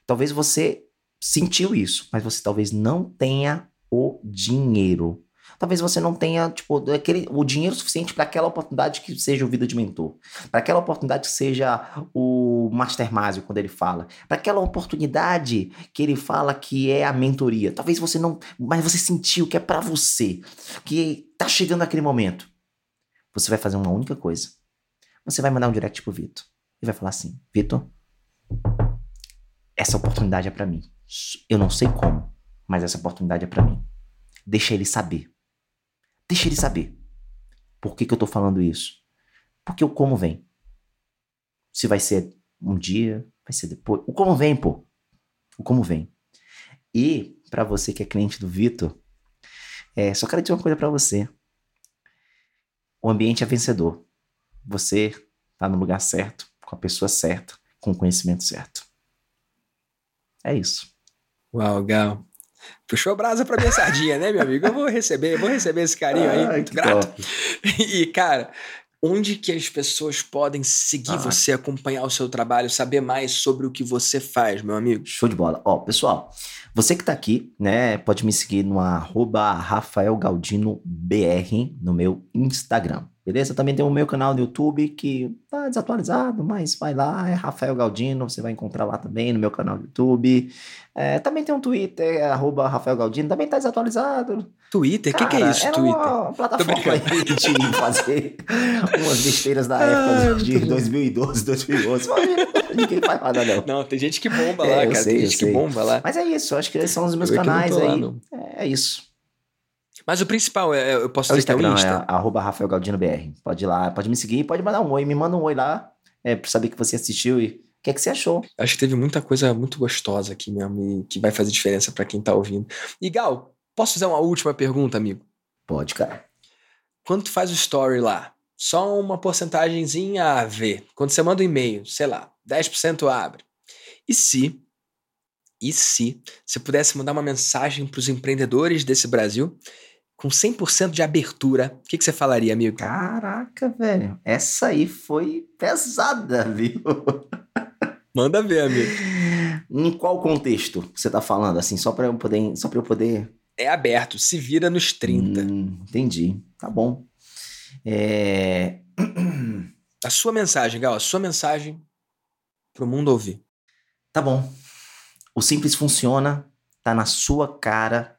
talvez você sentiu isso, mas você talvez não tenha o dinheiro Talvez você não tenha, tipo, aquele, o dinheiro suficiente para aquela oportunidade que seja o vida de mentor. Para aquela oportunidade que seja o Master Másio, quando ele fala. Para aquela oportunidade que ele fala que é a mentoria. Talvez você não. Mas você sentiu que é para você. Que tá chegando aquele momento. Você vai fazer uma única coisa. Você vai mandar um direct pro Vitor. E vai falar assim: Vitor, essa oportunidade é para mim. Eu não sei como, mas essa oportunidade é para mim. Deixa ele saber. Deixa ele saber. Por que, que eu tô falando isso? Porque o como vem. Se vai ser um dia, vai ser depois. O como vem, pô. O como vem. E, para você que é cliente do Vitor, é, só quero dizer uma coisa para você. O ambiente é vencedor. Você tá no lugar certo, com a pessoa certa, com o conhecimento certo. É isso. Uau, Gal. Puxou brasa pra minha sardinha, né, meu amigo? Eu vou receber, vou receber esse carinho aí, muito grato. Top. E, cara, onde que as pessoas podem seguir ah. você, acompanhar o seu trabalho, saber mais sobre o que você faz, meu amigo? Show de bola. Ó, pessoal, você que tá aqui, né, pode me seguir no arroba Rafael Galdino BR no meu Instagram. Beleza? Também tem o meu canal no YouTube que tá desatualizado, mas vai lá, é Rafael Galdino, você vai encontrar lá também no meu canal no YouTube. É, também tem um Twitter, é, arroba Rafael Galdino, também tá desatualizado. Twitter? O que, que, é isso, é Twitter? uma plataforma aí de fazer umas besteiras da época ah, de 2012, 2011. Ninguém faz nada, não. Não, tem gente que bomba é, lá, cara. Sei, tem gente que bomba lá. Mas é isso, acho que esses são os meus eu canais aí. Lá, é isso. Mas o principal, é, eu posso é o Instagram, o Insta. é arroba Rafael Galdino BR. Pode ir lá, pode me seguir, pode mandar um oi, me manda um oi lá, é, pra saber que você assistiu e o que é que você achou. Acho que teve muita coisa muito gostosa aqui mesmo e que vai fazer diferença para quem tá ouvindo. E Gal, posso fazer uma última pergunta, amigo? Pode, cara. Quando tu faz o story lá, só uma porcentagemzinha a ver. Quando você manda um e-mail, sei lá, 10% abre. E se e se você pudesse mandar uma mensagem para os empreendedores desse Brasil com 100% de abertura, o que, que você falaria, amigo? Caraca, velho. Essa aí foi pesada, viu? Manda ver, amigo. Em qual contexto você tá falando? Assim, só para eu poder, só para eu poder É aberto, se vira nos 30. Hum, entendi. Tá bom. É... A sua mensagem, Gal, a sua mensagem pro mundo ouvir. Tá bom. O simples funciona, tá na sua cara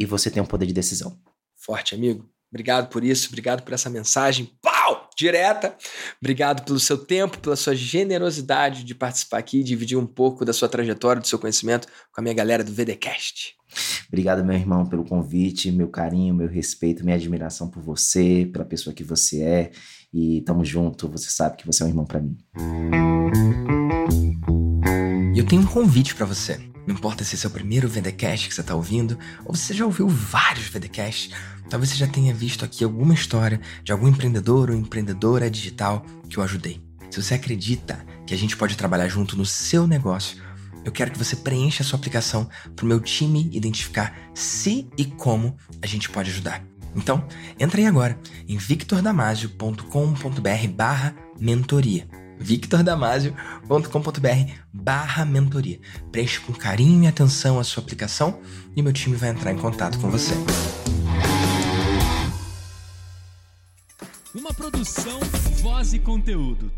e você tem um poder de decisão. Forte, amigo. Obrigado por isso, obrigado por essa mensagem. Pau! Direta. Obrigado pelo seu tempo, pela sua generosidade de participar aqui, dividir um pouco da sua trajetória, do seu conhecimento com a minha galera do VDcast. Obrigado, meu irmão, pelo convite, meu carinho, meu respeito, minha admiração por você, pela pessoa que você é. E tamo junto, você sabe que você é um irmão para mim. Eu tenho um convite para você. Não importa se esse é o primeiro VDcast que você está ouvindo, ou você já ouviu vários VDcasts, talvez você já tenha visto aqui alguma história de algum empreendedor ou empreendedora digital que eu ajudei. Se você acredita que a gente pode trabalhar junto no seu negócio, eu quero que você preencha a sua aplicação para o meu time identificar se e como a gente pode ajudar. Então, entra aí agora em victordamasio.com.br barra mentoria victordamasio.com.br barra mentoria. Preste com carinho e atenção a sua aplicação e meu time vai entrar em contato com você. Uma produção, voz e conteúdo.